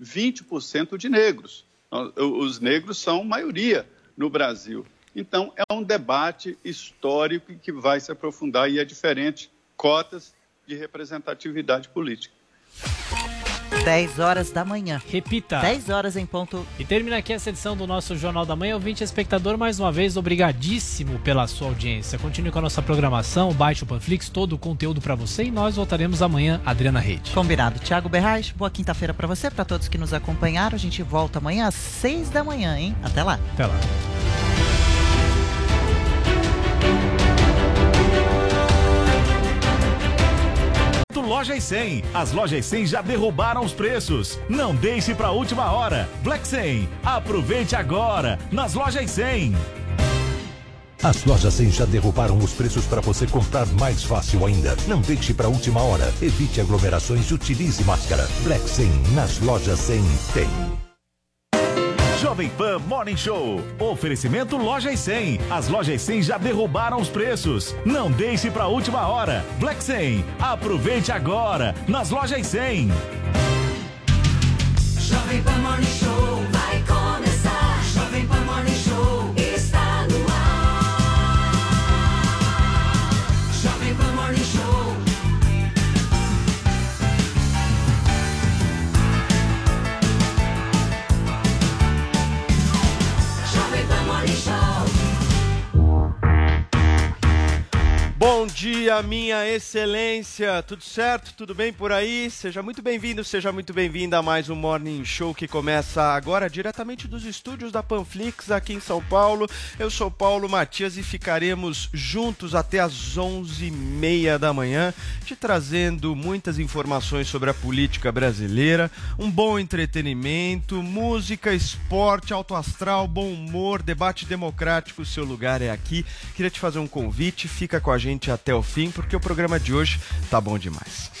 20% de negros. Os negros são maioria no Brasil. Então, é um debate histórico que vai se aprofundar e é diferente cotas de representatividade política. 10 horas da manhã. Repita. 10 horas em ponto. E termina aqui essa edição do nosso Jornal da Manhã. Ouvinte espectador, mais uma vez, obrigadíssimo pela sua audiência. Continue com a nossa programação, baixe o Panflix, todo o conteúdo para você e nós voltaremos amanhã, Adriana Rede. Combinado. Tiago Berrais, boa quinta-feira para você, para todos que nos acompanharam. A gente volta amanhã às 6 da manhã, hein? Até lá. Até lá. Lojas 100. As lojas 100 já derrubaram os preços. Não deixe para última hora. Black 100. Aproveite agora nas lojas 100. As lojas 100 já derrubaram os preços para você comprar mais fácil ainda. Não deixe para última hora. Evite aglomerações e utilize máscara. Black 100 nas lojas 100 tem. Jovem Pan Morning Show. Oferecimento Lojas 100. As lojas 100 já derrubaram os preços. Não deixe para última hora. Black 100. Aproveite agora nas lojas 100. Jovem Pan Morning Show Bom dia, minha excelência. Tudo certo? Tudo bem por aí? Seja muito bem-vindo, seja muito bem-vinda a mais um Morning Show que começa agora diretamente dos estúdios da Panflix aqui em São Paulo. Eu sou Paulo Matias e ficaremos juntos até às 11h30 da manhã, te trazendo muitas informações sobre a política brasileira, um bom entretenimento, música, esporte, alto astral, bom humor, debate democrático. O seu lugar é aqui. Queria te fazer um convite, fica com a gente até o fim, porque o programa de hoje tá bom demais.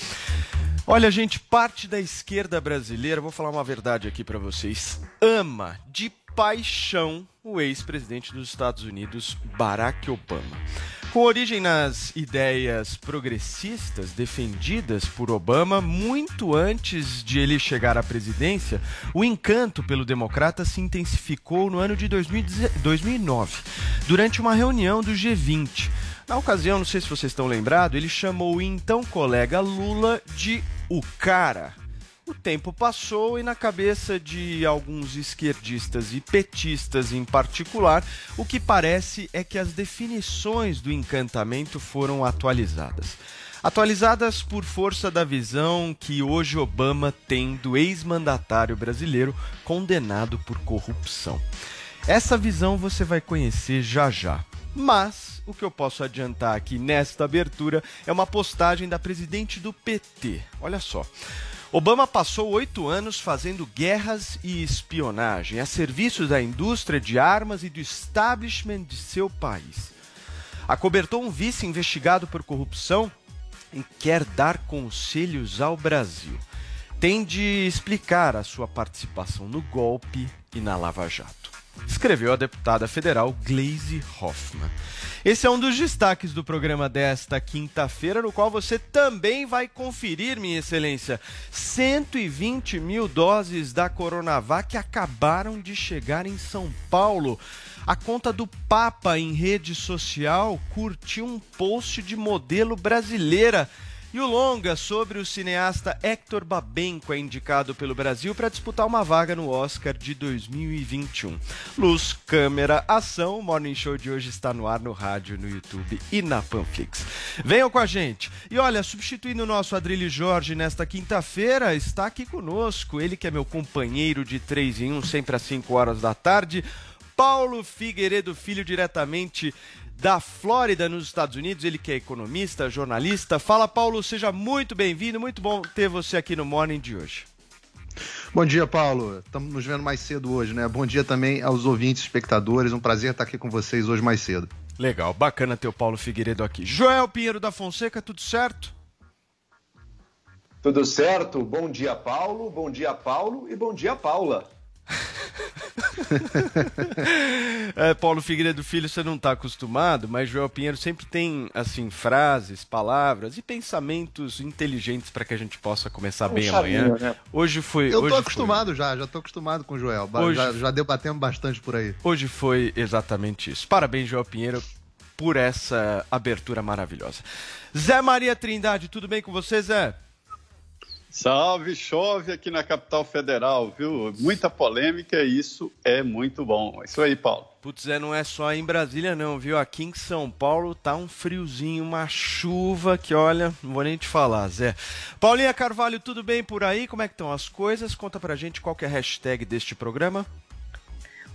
Olha, gente, parte da esquerda brasileira, vou falar uma verdade aqui para vocês, ama de paixão o ex-presidente dos Estados Unidos, Barack Obama. Com origem nas ideias progressistas defendidas por Obama, muito antes de ele chegar à presidência, o encanto pelo democrata se intensificou no ano de 2009, durante uma reunião do G20. Na ocasião, não sei se vocês estão lembrados, ele chamou o então colega Lula de o cara. O tempo passou e na cabeça de alguns esquerdistas e petistas em particular, o que parece é que as definições do encantamento foram atualizadas. Atualizadas por força da visão que hoje Obama tem do ex-mandatário brasileiro condenado por corrupção. Essa visão você vai conhecer já já. Mas o que eu posso adiantar aqui nesta abertura é uma postagem da presidente do PT. Olha só. Obama passou oito anos fazendo guerras e espionagem a serviço da indústria de armas e do establishment de seu país. Acobertou um vice investigado por corrupção e quer dar conselhos ao Brasil. Tem de explicar a sua participação no golpe e na Lava Jato escreveu a deputada federal Glaze Hoffman. Esse é um dos destaques do programa desta quinta-feira, no qual você também vai conferir, minha excelência, 120 mil doses da Coronavac acabaram de chegar em São Paulo. A conta do Papa em rede social curtiu um post de modelo brasileira e o longa sobre o cineasta Hector Babenco é indicado pelo Brasil para disputar uma vaga no Oscar de 2021. Luz, câmera, ação. O Morning Show de hoje está no ar no rádio, no YouTube e na Panflix. Venham com a gente. E olha, substituindo o nosso Adrilho Jorge nesta quinta-feira, está aqui conosco. Ele que é meu companheiro de 3 em 1, sempre às 5 horas da tarde. Paulo Figueiredo Filho, diretamente da Flórida, nos Estados Unidos. Ele que é economista, jornalista. Fala, Paulo, seja muito bem-vindo. Muito bom ter você aqui no Morning de hoje. Bom dia, Paulo. Estamos nos vendo mais cedo hoje, né? Bom dia também aos ouvintes, espectadores. Um prazer estar aqui com vocês hoje mais cedo. Legal, bacana ter o Paulo Figueiredo aqui. Joel Pinheiro da Fonseca, tudo certo? Tudo certo? Bom dia, Paulo. Bom dia, Paulo. E bom dia, Paula. É, Paulo Figueiredo Filho, você não está acostumado, mas Joel Pinheiro sempre tem assim frases, palavras e pensamentos inteligentes para que a gente possa começar Um bem charminho, amanhã. né? Hoje foi. Eu hoje tô foi- acostumado já, já tô acostumado com o Joel. Hoje- Já, já debatemos bastante por aí. Hoje foi exatamente isso. Parabéns, Joel Pinheiro, por essa abertura maravilhosa. Zé Maria Trindade, tudo bem com você, Zé? Salve, chove aqui na capital federal, viu? Muita polêmica e isso é muito bom. É Isso aí, Paulo. Putz, Zé, não é só em Brasília não, viu? Aqui em São Paulo tá um friozinho, uma chuva que, olha, não vou nem te falar, Zé. Paulinha Carvalho, tudo bem por aí? Como é que estão as coisas? Conta pra gente qual é a hashtag deste programa.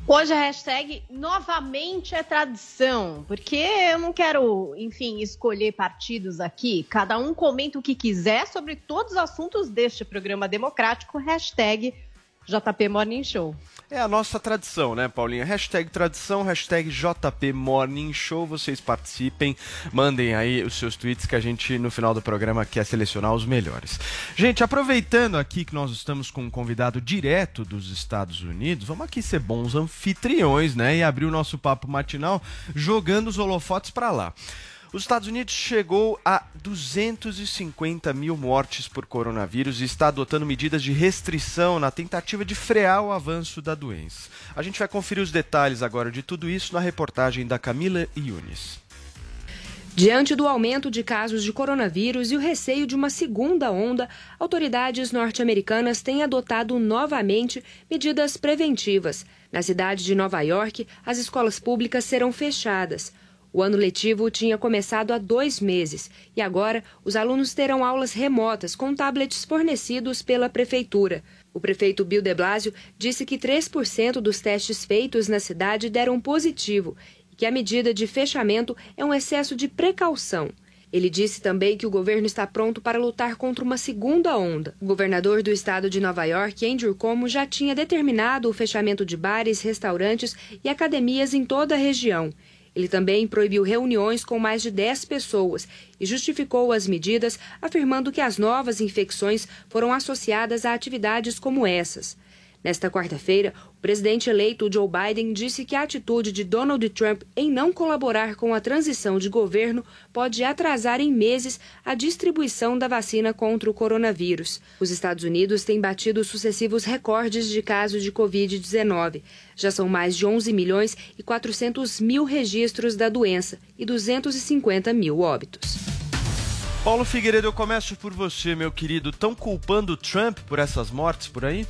Hoje a hashtag novamente é tradição, porque eu não quero, enfim, escolher partidos aqui. Cada um comenta o que quiser sobre todos os assuntos deste programa democrático. Hashtag JP Morning Show. É a nossa tradição, né, Paulinha? Hashtag tradição, hashtag JP Morning Show. Vocês participem, mandem aí os seus tweets que a gente, no final do programa, quer selecionar os melhores. Gente, aproveitando aqui que nós estamos com um convidado direto dos Estados Unidos, vamos aqui ser bons anfitriões, né? E abrir o nosso papo matinal jogando os holofotes para lá. Os Estados Unidos chegou a 250 mil mortes por coronavírus e está adotando medidas de restrição na tentativa de frear o avanço da doença. A gente vai conferir os detalhes agora de tudo isso na reportagem da Camila Yunis. Diante do aumento de casos de coronavírus e o receio de uma segunda onda, autoridades norte-americanas têm adotado novamente medidas preventivas. Na cidade de Nova York, as escolas públicas serão fechadas. O ano letivo tinha começado há dois meses e agora os alunos terão aulas remotas com tablets fornecidos pela prefeitura. O prefeito Bill de Blasio disse que 3% dos testes feitos na cidade deram positivo e que a medida de fechamento é um excesso de precaução. Ele disse também que o governo está pronto para lutar contra uma segunda onda. O governador do estado de Nova York, Andrew Cuomo, já tinha determinado o fechamento de bares, restaurantes e academias em toda a região. Ele também proibiu reuniões com mais de 10 pessoas e justificou as medidas, afirmando que as novas infecções foram associadas a atividades como essas. Nesta quarta-feira, o presidente eleito Joe Biden disse que a atitude de Donald Trump em não colaborar com a transição de governo pode atrasar em meses a distribuição da vacina contra o coronavírus. Os Estados Unidos têm batido sucessivos recordes de casos de Covid-19. Já são mais de 11 milhões e 400 mil registros da doença e 250 mil óbitos. Paulo Figueiredo, eu começo por você, meu querido. Estão culpando Trump por essas mortes por aí?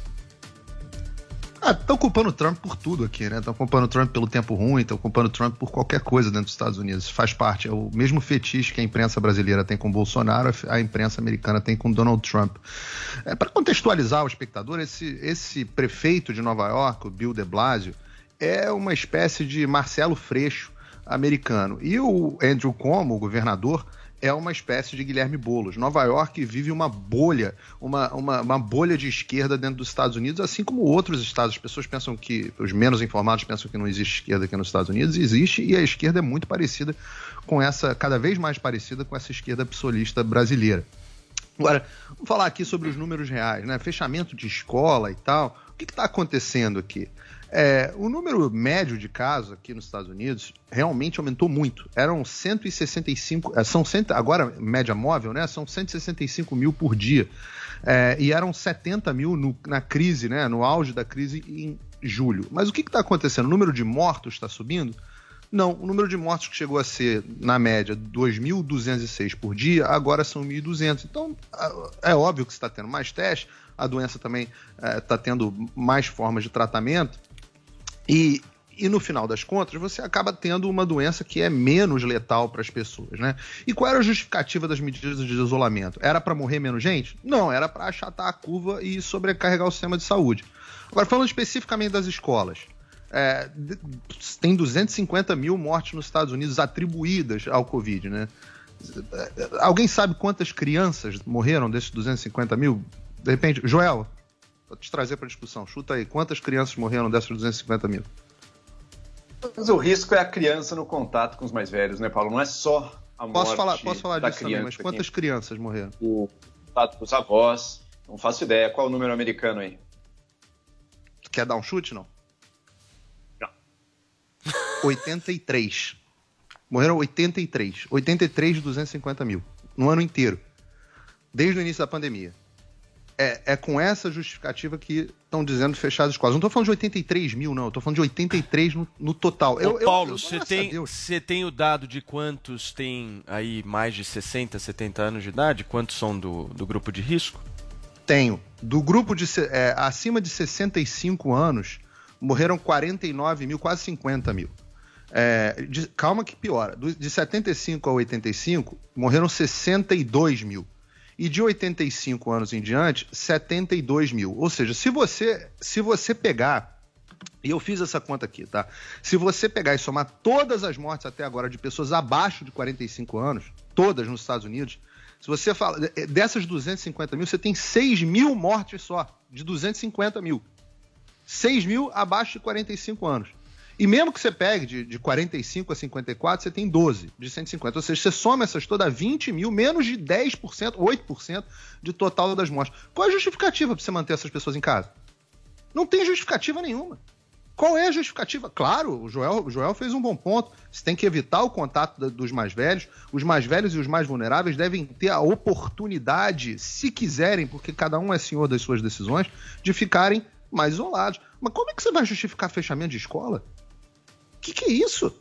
Estão culpando o Trump por tudo aqui, né? Estão culpando o Trump pelo tempo ruim, estão culpando o Trump por qualquer coisa dentro dos Estados Unidos. Faz parte, é o mesmo fetiche que a imprensa brasileira tem com Bolsonaro, a imprensa americana tem com Donald Trump. É, Para contextualizar o espectador, esse, esse prefeito de Nova York, o Bill de Blasio, é uma espécie de Marcelo Freixo americano. E o Andrew Cuomo, o governador, é uma espécie de Guilherme Boulos. Nova York vive uma bolha, uma, uma, uma bolha de esquerda dentro dos Estados Unidos, assim como outros estados. As pessoas pensam que, os menos informados pensam que não existe esquerda aqui nos Estados Unidos, existe, e a esquerda é muito parecida com essa, cada vez mais parecida com essa esquerda psolista brasileira. Agora, vamos falar aqui sobre os números reais, né? Fechamento de escola e tal. O que está acontecendo aqui? É, o número médio de casos aqui nos Estados Unidos realmente aumentou muito. Eram 165, eh, são agora média móvel, né? São 165 mil por dia. É, e eram 70 mil no- na crise, né? No auge da crise em julho. Mas o que está acontecendo? O número de mortos está subindo? Não, o número de mortos que chegou a ser, na média, 2.206 por dia, agora são 1.200. Então, é óbvio que está tendo mais testes, a doença também está tendo mais formas de tratamento, e, e no final das contas, você acaba tendo uma doença que é menos letal para as pessoas, né? E qual era a justificativa das medidas de isolamento? Era para morrer menos gente? Não, era para achatar a curva e sobrecarregar o sistema de saúde. Agora, falando especificamente das escolas, é, tem 250 mil mortes nos Estados Unidos atribuídas ao Covid, né? Alguém sabe quantas crianças morreram desses 250 mil? De repente, Joel, Vou te trazer para discussão. Chuta aí, quantas crianças morreram dessas 250 mil? Mas o risco é a criança no contato com os mais velhos, né, Paulo? Não é só a morte Posso falar, posso falar da disso também, criança. mas quantas crianças morreram? O contato com os avós. Não faço ideia. Qual o número americano aí? Tu quer dar um chute, não? Não. 83. Morreram 83. 83 de 250 mil. No ano inteiro. Desde o início da pandemia. É, é com essa justificativa que estão dizendo fechar as escolas. Não estou falando de 83 mil, não. Estou falando de 83 no, no total. Ô, Eu- eu- Paulo, você tem, tem o dado de quantos tem aí mais de 60, 70 anos de idade? Quantos são do, do grupo de risco? Tenho. Do grupo de é, acima de 65 anos, morreram 49 mil, quase 50 mil. É, de- calma que piora. Do- de 75 a 85, morreram 62 mil. E de 85 anos em diante, 72 mil. Ou seja, se você, se você pegar, e eu fiz essa conta aqui, tá? Se você pegar e somar todas as mortes até agora de pessoas abaixo de 45 anos, todas nos Estados Unidos, se você fala. eh, Dessas 250 mil, você tem 6 mil mortes só, de 250 mil. 6 mil abaixo de 45 anos. E mesmo que você pegue de, de 45 a 54, você tem 12 de 150. Ou seja, você soma essas todas 20 mil, menos de 10%, 8% de total das mortes. Qual é a justificativa para você manter essas pessoas em casa? Não tem justificativa nenhuma. Qual é a justificativa? Claro, o Joel, o Joel fez um bom ponto. Você tem que evitar o contato da- dos mais velhos. Os mais velhos e os mais vulneráveis devem ter a oportunidade, se quiserem, porque cada um é senhor das suas decisões, de ficarem mais isolados. Mas como é que você vai justificar fechamento de escola? O que, que é isso?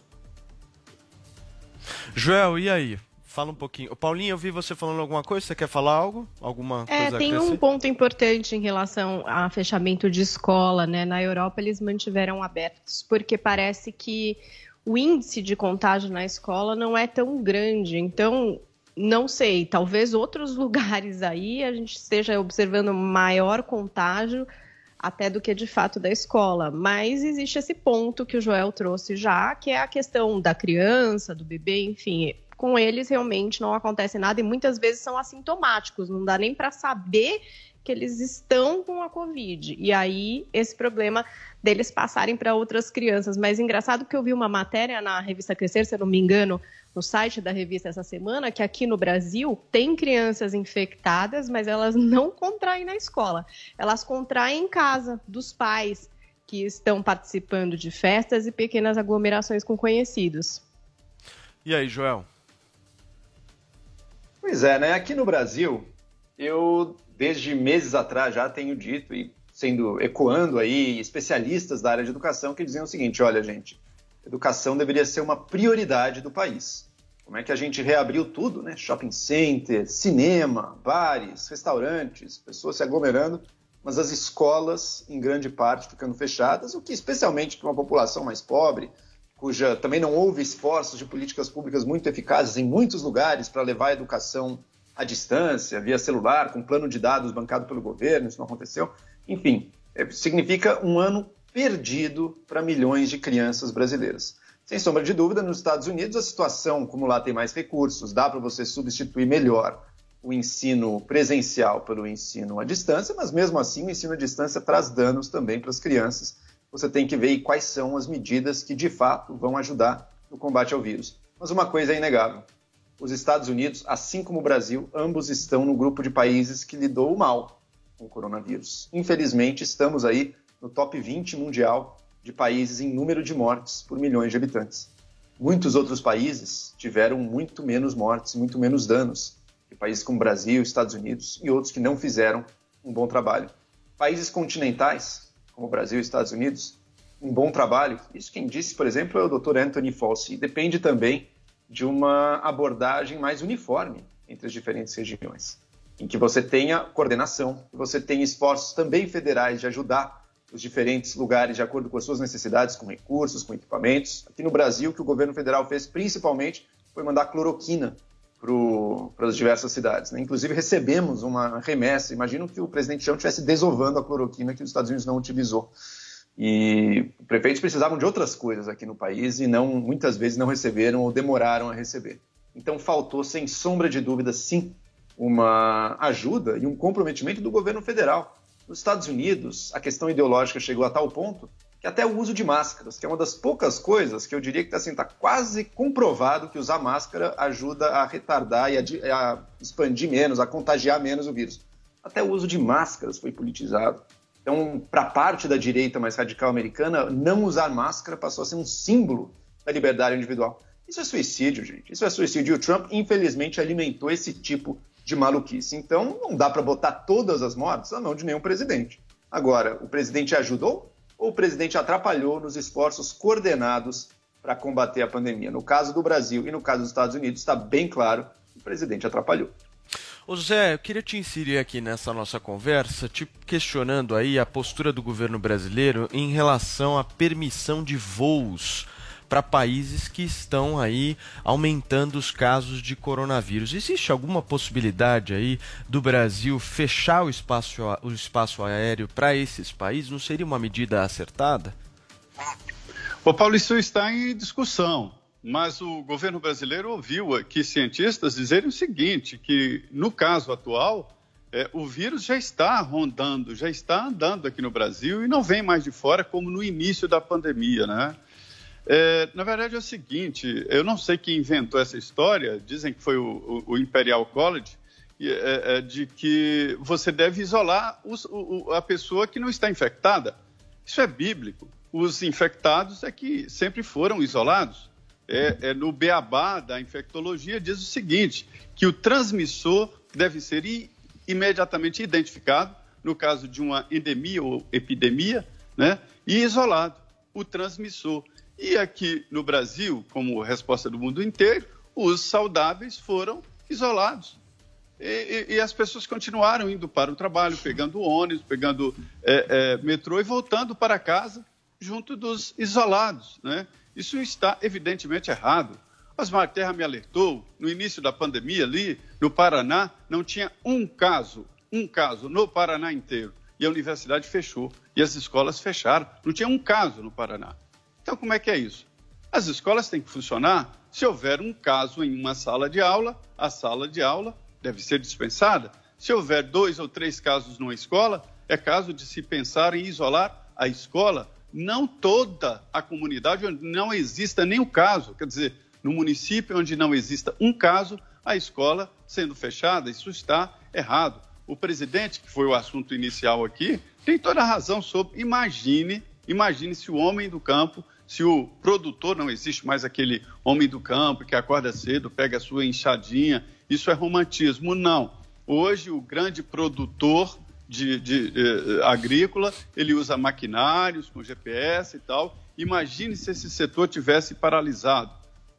Joel, e aí? Fala um pouquinho. Paulinho, eu vi você falando alguma coisa. Você quer falar algo? Alguma É, coisa a tem um acrescer? ponto importante em relação a fechamento de escola, né? Na Europa eles mantiveram abertos, porque parece que o índice de contágio na escola não é tão grande. Então, não sei, talvez outros lugares aí a gente esteja observando maior contágio até do que de fato da escola. Mas existe esse ponto que o Joel trouxe já, que é a questão da criança, do bebê, enfim. Com eles realmente não acontece nada e muitas vezes são assintomáticos, não dá nem para saber que eles estão com a Covid. E aí, esse problema deles passarem para outras crianças. Mas engraçado que eu vi uma matéria na revista Crescer, se eu não me engano, no site da revista essa semana, que aqui no Brasil tem crianças infectadas, mas elas não contraem na escola. Elas contraem em casa, dos pais que estão participando de festas e pequenas aglomerações com conhecidos. E aí, Joel? Pois é, né? Aqui no Brasil, eu desde meses atrás já tenho dito e sendo ecoando aí especialistas da área de educação que diziam o seguinte: olha, gente, educação deveria ser uma prioridade do país. Como é que a gente reabriu tudo, né? Shopping center, cinema, bares, restaurantes, pessoas se aglomerando, mas as escolas, em grande parte, ficando fechadas, o que especialmente para uma população mais pobre, cuja também não houve esforços de políticas públicas muito eficazes em muitos lugares para levar a educação à distância, via celular, com plano de dados bancado pelo governo, isso não aconteceu. Enfim, é, significa um ano perdido para milhões de crianças brasileiras. Sem sombra de dúvida, nos Estados Unidos a situação, como lá tem mais recursos, dá para você substituir melhor o ensino presencial pelo ensino à distância, mas mesmo assim o ensino à distância traz danos também para as crianças. Você tem que ver quais são as medidas que de fato vão ajudar no combate ao vírus. Mas uma coisa é inegável: os Estados Unidos, assim como o Brasil, ambos estão no grupo de países que lidou mal com o coronavírus. Infelizmente, estamos aí no top 20 mundial de países em número de mortes por milhões de habitantes. Muitos outros países tiveram muito menos mortes, muito menos danos que países como Brasil, Estados Unidos e outros que não fizeram um bom trabalho. Países continentais, como Brasil e Estados Unidos, um bom trabalho. Isso quem disse, por exemplo, é o Dr. Anthony Fauci. Depende também de uma abordagem mais uniforme entre as diferentes regiões, em que você tenha coordenação, que você tenha esforços também federais de ajudar os diferentes lugares de acordo com as suas necessidades, com recursos, com equipamentos. Aqui no Brasil, o que o governo federal fez principalmente foi mandar cloroquina para as diversas cidades. né? Inclusive, recebemos uma remessa. Imagino que o presidente Trump estivesse desovando a cloroquina que os Estados Unidos não utilizou. E prefeitos precisavam de outras coisas aqui no país e não muitas vezes não receberam ou demoraram a receber. Então, faltou, sem sombra de dúvida, sim, uma ajuda e um comprometimento do governo federal Nos Estados Unidos, a questão ideológica chegou a tal ponto que até o uso de máscaras, que é uma das poucas coisas que eu diria que está assim, tá quase comprovado que usar máscara ajuda a retardar e a, a expandir menos, a contagiar menos o vírus. Até o uso de máscaras foi politizado. Então, para parte da direita mais radical americana, não usar máscara passou a ser um símbolo da liberdade individual. Isso é suicídio, gente. Isso é suicídio. E o Trump, infelizmente, alimentou esse tipo de maluquice. Então, não dá para botar todas as mortes na mão de nenhum presidente. Agora, o presidente ajudou ou o presidente atrapalhou nos esforços coordenados para combater a pandemia? No caso do Brasil e no caso dos Estados Unidos, está bem claro que o presidente atrapalhou. Ô Zé, eu queria te inserir aqui nessa nossa conversa, te questionando aí a postura do governo brasileiro em relação à permissão de voos para países que estão aí aumentando os casos de coronavírus. Existe alguma possibilidade aí do Brasil fechar o espaço, o espaço aéreo para esses países? Não seria uma medida acertada? Ô, Paulo, isso está em discussão, mas o governo brasileiro ouviu aqui cientistas dizerem o seguinte, que no caso atual, é, o vírus já está rondando, já está andando aqui no Brasil e não vem mais de fora como no início da pandemia, né? É, na verdade é o seguinte, eu não sei quem inventou essa história, dizem que foi o, o- Imperial College, é, é, de que você deve isolar os- o- a pessoa que não está infectada. Isso é bíblico. Os infectados é que sempre foram isolados. É, é no beabá da infectologia diz o seguinte, que o transmissor deve ser imediatamente identificado, no caso de uma endemia ou epidemia, né, e isolado o transmissor. E aqui no Brasil, como resposta do mundo inteiro, os saudáveis foram isolados. E, e- e as pessoas continuaram indo para o trabalho, pegando ônibus, pegando é, é, metrô e voltando para casa junto dos isolados. Né? Isso está evidentemente errado. Osmar Terra me alertou, no início da pandemia ali, no Paraná, não tinha um caso, um caso no Paraná inteiro. E a universidade fechou, e as escolas fecharam. Não tinha um caso no Paraná. Então, como é que é isso? As escolas têm que funcionar. Se houver um caso em uma sala de aula, a sala de aula deve ser dispensada. Se houver dois ou três casos numa escola, é caso de se pensar em isolar a escola, não toda a comunidade onde não exista nenhum caso. Quer dizer, no município onde não exista um caso, a escola sendo fechada, isso está errado. O presidente, que foi o assunto inicial aqui, tem toda a razão sobre. Imagine, imagine se o homem do campo, se o produtor não existe mais aquele homem do campo que acorda cedo, pega a sua enxadinha, isso é romantismo. Não. Hoje o grande produtor de, de, eh, agrícola ele usa maquinários com GPS e tal. Imagine se esse setor tivesse paralisado.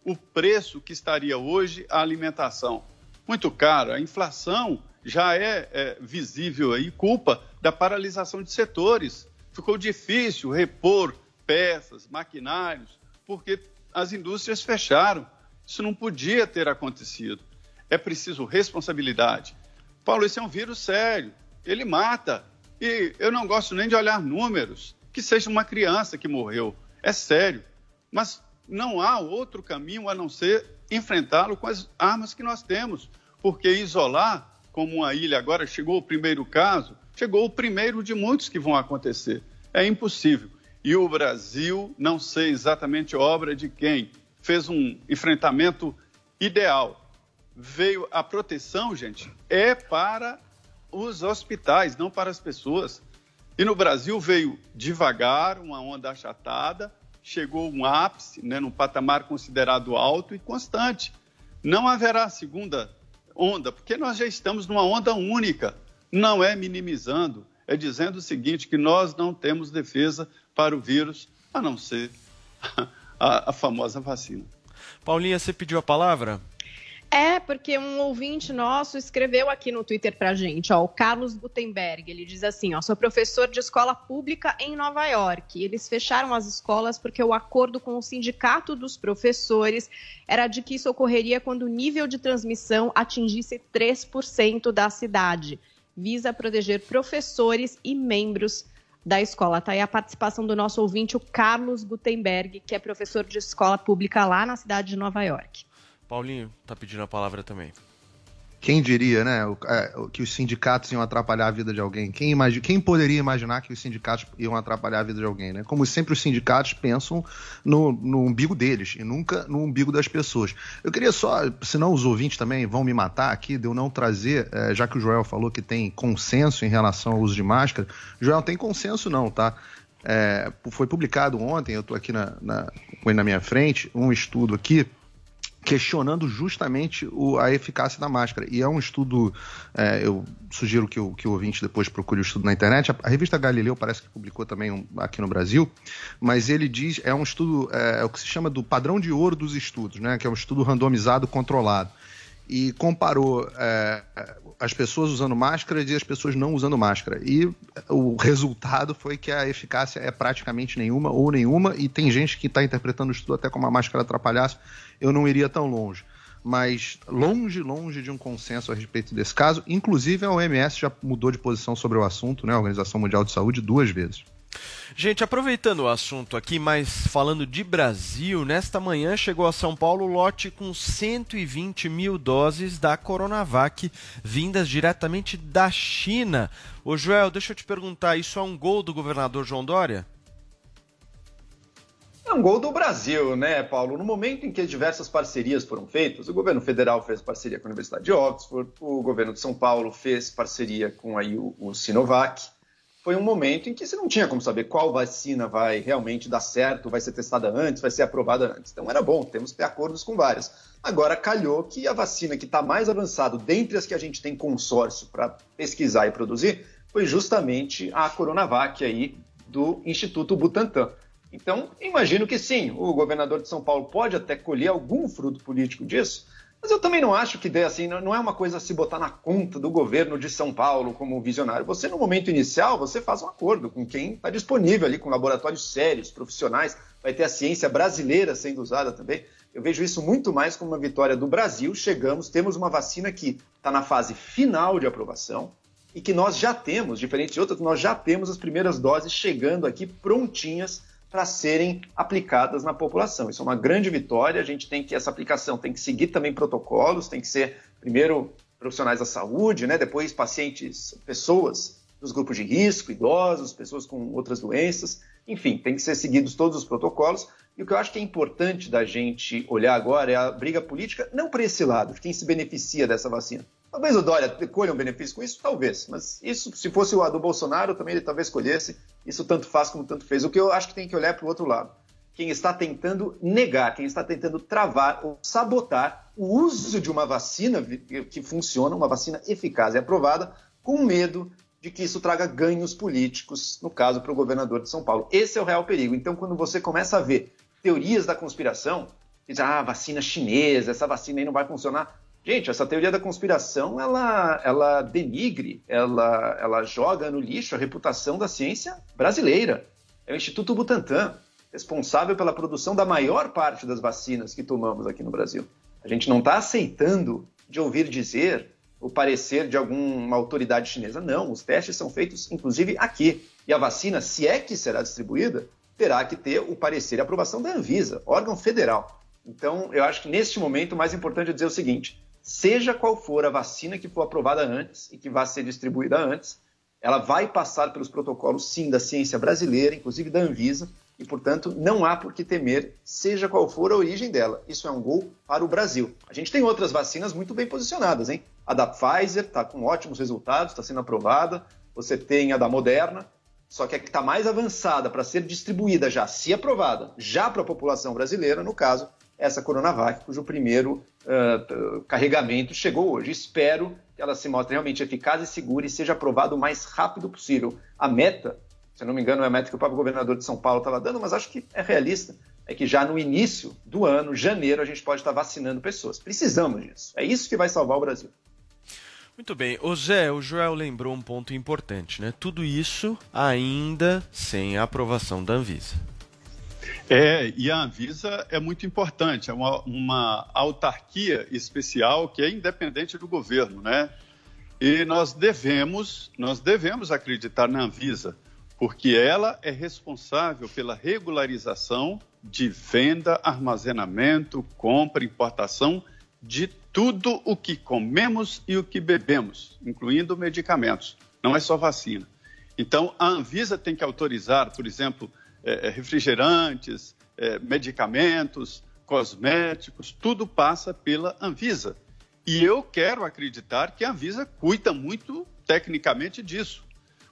O preço que estaria hoje a alimentação muito caro. A inflação já é, é, visível aí, culpa da paralisação de setores. Ficou difícil repor peças, maquinários, porque as indústrias fecharam. Isso não podia ter acontecido. É preciso responsabilidade. Paulo, esse é um vírus sério. Ele mata. E eu não gosto nem de olhar números. Que seja uma criança que morreu. É sério. Mas não há outro caminho a não ser enfrentá-lo com as armas que nós temos. Porque isolar, como uma ilha agora, chegou o primeiro caso, chegou o primeiro de muitos que vão acontecer. É impossível. E o Brasil, não sei exatamente obra de quem, fez um enfrentamento ideal. Veio a proteção, gente, é para os hospitais, não para as pessoas. E no Brasil veio devagar, uma onda achatada, chegou um ápice, né, num patamar considerado alto e constante. Não haverá segunda onda, porque nós já estamos numa onda única. Não é minimizando, é dizendo o seguinte, que nós não temos defesa para o vírus, a não ser a, a famosa vacina. Paulinha, você pediu a palavra? É, porque um ouvinte nosso escreveu aqui no Twitter pra gente, ó, o Carlos Gutenberg, ele diz assim, ó, sou professor de escola pública em Nova York. Eles fecharam as escolas porque o acordo com o sindicato dos professores era de que isso ocorreria quando o nível de transmissão atingisse 3% da cidade. Visa proteger professores e membros da escola. Tá aí a participação do nosso ouvinte, o Carlos Gutenberg, que é professor de escola pública lá na cidade de Nova York. Paulinho tá pedindo a palavra também. Quem diria, né, é, que os sindicatos iam atrapalhar a vida de alguém? Quem, imagi- quem poderia imaginar que os sindicatos iam atrapalhar a vida de alguém, né? Como sempre os sindicatos pensam no, no umbigo deles e nunca no umbigo das pessoas. Eu queria só, senão os ouvintes também vão me matar aqui, de eu não trazer, eh, já que o Joel falou que tem consenso em relação ao uso de máscara. Joel, tem consenso não, tá? É, foi publicado ontem, eu estou aqui na, na, na minha frente, um estudo aqui questionando justamente o- a eficácia da máscara. E é um estudo, é, eu sugiro que o, que o ouvinte depois procure o estudo na internet. A, a revista Galileu parece que publicou também um- aqui no Brasil, mas ele diz, é um estudo, é, é o que se chama do padrão de ouro dos estudos, né? que é um estudo randomizado controlado. E comparou é, as pessoas usando máscaras e as pessoas não usando máscara. E o resultado foi que a eficácia é praticamente nenhuma ou nenhuma, e tem gente que está interpretando o estudo até como a máscara atrapalhasse. Eu não iria tão longe. Mas longe, longe de um consenso a respeito desse caso. Inclusive, a OMS já mudou de posição sobre o assunto, né? A Organização Mundial de Saúde, duas vezes. Gente, aproveitando o assunto aqui, mas falando de Brasil, nesta manhã chegou a São Paulo lote com 120 mil doses da Coronavac, vindas diretamente da China. Ô Joel, deixa eu te perguntar, isso é um gol do governador João Dória? É um gol do Brasil, né, Paulo? No momento em que diversas parcerias foram feitas, o governo federal fez parceria com a Universidade de Oxford, o governo de São Paulo fez parceria com aí o, o Sinovac. Foi um momento em que você não tinha como saber qual vacina vai realmente dar certo, vai ser testada antes, vai ser aprovada antes. Então era bom, temos que ter acordos com várias. Agora calhou que a vacina que está mais avançada, dentre as que a gente tem consórcio para pesquisar e produzir, foi justamente a Coronavac aí do Instituto Butantan. Então, imagino que sim, o governador de São Paulo pode até colher algum fruto político disso, mas eu também não acho que dê assim, não é uma coisa se botar na conta do governo de São Paulo como visionário. Você, no momento inicial, você faz um acordo com quem está disponível ali, com laboratórios sérios, profissionais, vai ter a ciência brasileira sendo usada também. Eu vejo isso muito mais como uma vitória do Brasil. Chegamos, temos uma vacina que está na fase final de aprovação e que nós já temos, diferente de outras, nós já temos as primeiras doses chegando aqui prontinhas para serem aplicadas na população. Isso é uma grande vitória. A gente tem que essa aplicação tem que seguir também protocolos, tem que ser primeiro profissionais da saúde, né? Depois pacientes, pessoas dos grupos de risco, idosos, pessoas com outras doenças. Enfim, tem que ser seguidos todos os protocolos. E o que eu acho que é importante da gente olhar agora é a briga política, não por esse lado, de quem se beneficia dessa vacina. Talvez o Dória colha um benefício com isso, talvez. Mas isso, se fosse o do Bolsonaro, também ele talvez colhesse. Isso tanto faz como tanto fez. O que eu acho que tem que olhar para o outro lado. Quem está tentando negar, quem está tentando travar ou sabotar o uso de uma vacina que funciona, uma vacina eficaz e aprovada, com medo de que isso traga ganhos políticos, no caso, para o governador de São Paulo. Esse é o real perigo. Então, quando você começa a ver teorias da conspiração, diz, ah, vacina chinesa, essa vacina aí não vai funcionar. Gente, essa teoria da conspiração, ela, ela denigre, ela, ela joga no lixo a reputação da ciência brasileira. É o Instituto Butantan, responsável pela produção da maior parte das vacinas que tomamos aqui no Brasil. A gente não está aceitando de ouvir dizer o parecer de alguma autoridade chinesa. Não, os testes são feitos, inclusive, aqui. E a vacina, se é que será distribuída, terá que ter o parecer e aprovação da Anvisa, órgão federal. Então, eu acho que neste momento o mais importante é dizer o seguinte: seja qual for a vacina que for aprovada antes e que vai ser distribuída antes, ela vai passar pelos protocolos, sim, da ciência brasileira, inclusive da Anvisa, e, portanto, não há por que temer, seja qual for a origem dela. Isso é um gol para o Brasil. A gente tem outras vacinas muito bem posicionadas, hein? A da Pfizer está com ótimos resultados, está sendo aprovada. Você tem a da Moderna, só que a que está mais avançada para ser distribuída já, se aprovada, já para a população brasileira, no caso, essa Coronavac, cujo primeiro t- carregamento chegou hoje. Espero que ela se mostre realmente eficaz e segura e seja aprovada o mais rápido possível. A meta, se não me engano, é a meta que o próprio governador de São Paulo estava dando, mas acho que é realista. É que já no início do ano, janeiro, a gente pode estar vacinando pessoas. Precisamos disso. É isso que vai salvar o Brasil. Muito bem, o Zé, o Joel lembrou um ponto importante, né? Tudo isso ainda sem a aprovação da Anvisa. É, e a Anvisa é muito importante, é uma, uma autarquia especial que é independente do governo, né? E nós devemos, nós devemos acreditar na Anvisa, porque ela é responsável pela regularização de venda, armazenamento, compra, importação de tudo o que comemos e o que bebemos, incluindo medicamentos. Não é só vacina. Então, a Anvisa tem que autorizar, por exemplo, eh, refrigerantes, eh, medicamentos, cosméticos, tudo passa pela Anvisa. E eu quero acreditar que a Anvisa cuida muito tecnicamente disso.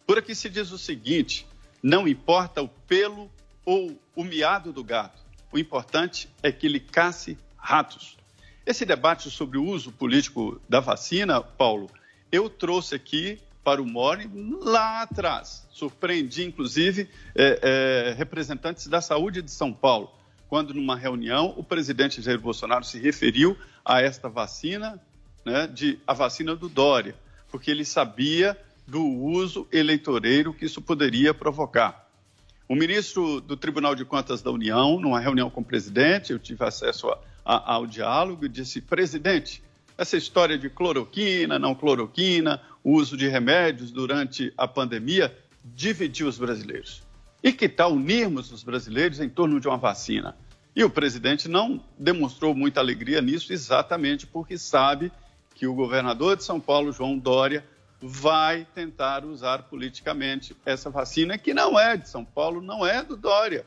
Por aqui se diz o seguinte: não importa o pelo ou o miado do gato, o importante é que ele casse ratos. Esse debate sobre o uso político da vacina, Paulo, eu trouxe aqui para o More lá atrás. Surpreendi, inclusive, eh, eh, representantes da saúde de São Paulo, quando, numa reunião, o presidente Jair Bolsonaro se referiu a esta vacina, né, de, a vacina do Dória, porque ele sabia do uso eleitoreiro que isso poderia provocar. O ministro do Tribunal de Contas da União, numa reunião com o presidente, eu tive acesso a, a, ao diálogo, disse: presidente, essa história de cloroquina, não cloroquina, o uso de remédios durante a pandemia dividiu os brasileiros. E que tal unirmos os brasileiros em torno de uma vacina? E o presidente não demonstrou muita alegria nisso, exatamente porque sabe que o governador de São Paulo, João Dória, vai tentar usar politicamente essa vacina, que não é de São Paulo, não é do Dória.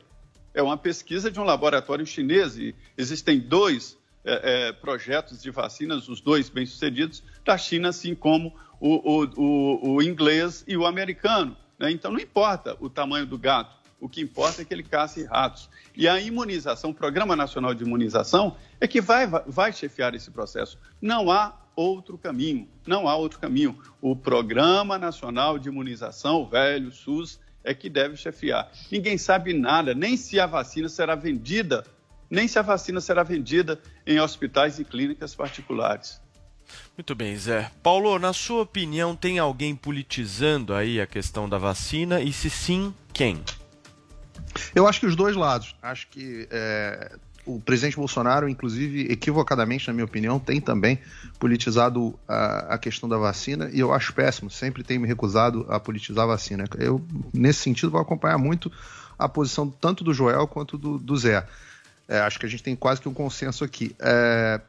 É uma pesquisa de um laboratório chinês e existem dois é, é, projetos de vacinas, os dois bem-sucedidos, da China, assim como o, o, o, o inglês e o americano. Né? Então, não importa o tamanho do gato, o que importa é que ele caça ratos. E a imunização, o Programa Nacional de Imunização, é que vai, vai chefiar esse processo. Não há outro caminho, não há outro caminho. O Programa Nacional de Imunização, o velho SUS, é que deve chefiar. Ninguém sabe nada, nem se a vacina será vendida, nem se a vacina será vendida em hospitais e clínicas particulares. Muito bem, Zé. Paulo, na sua opinião, tem alguém politizando aí a questão da vacina? E se sim, quem? Eu acho que os dois lados. Acho que é, o presidente Bolsonaro, inclusive, equivocadamente, na minha opinião, tem também politizado a, a, questão da vacina e eu acho péssimo. Sempre tem me recusado a politizar a vacina. Eu, nesse sentido, vou acompanhar muito a posição tanto do Joel quanto do, do Zé. É, acho que a gente tem quase que um consenso aqui. É,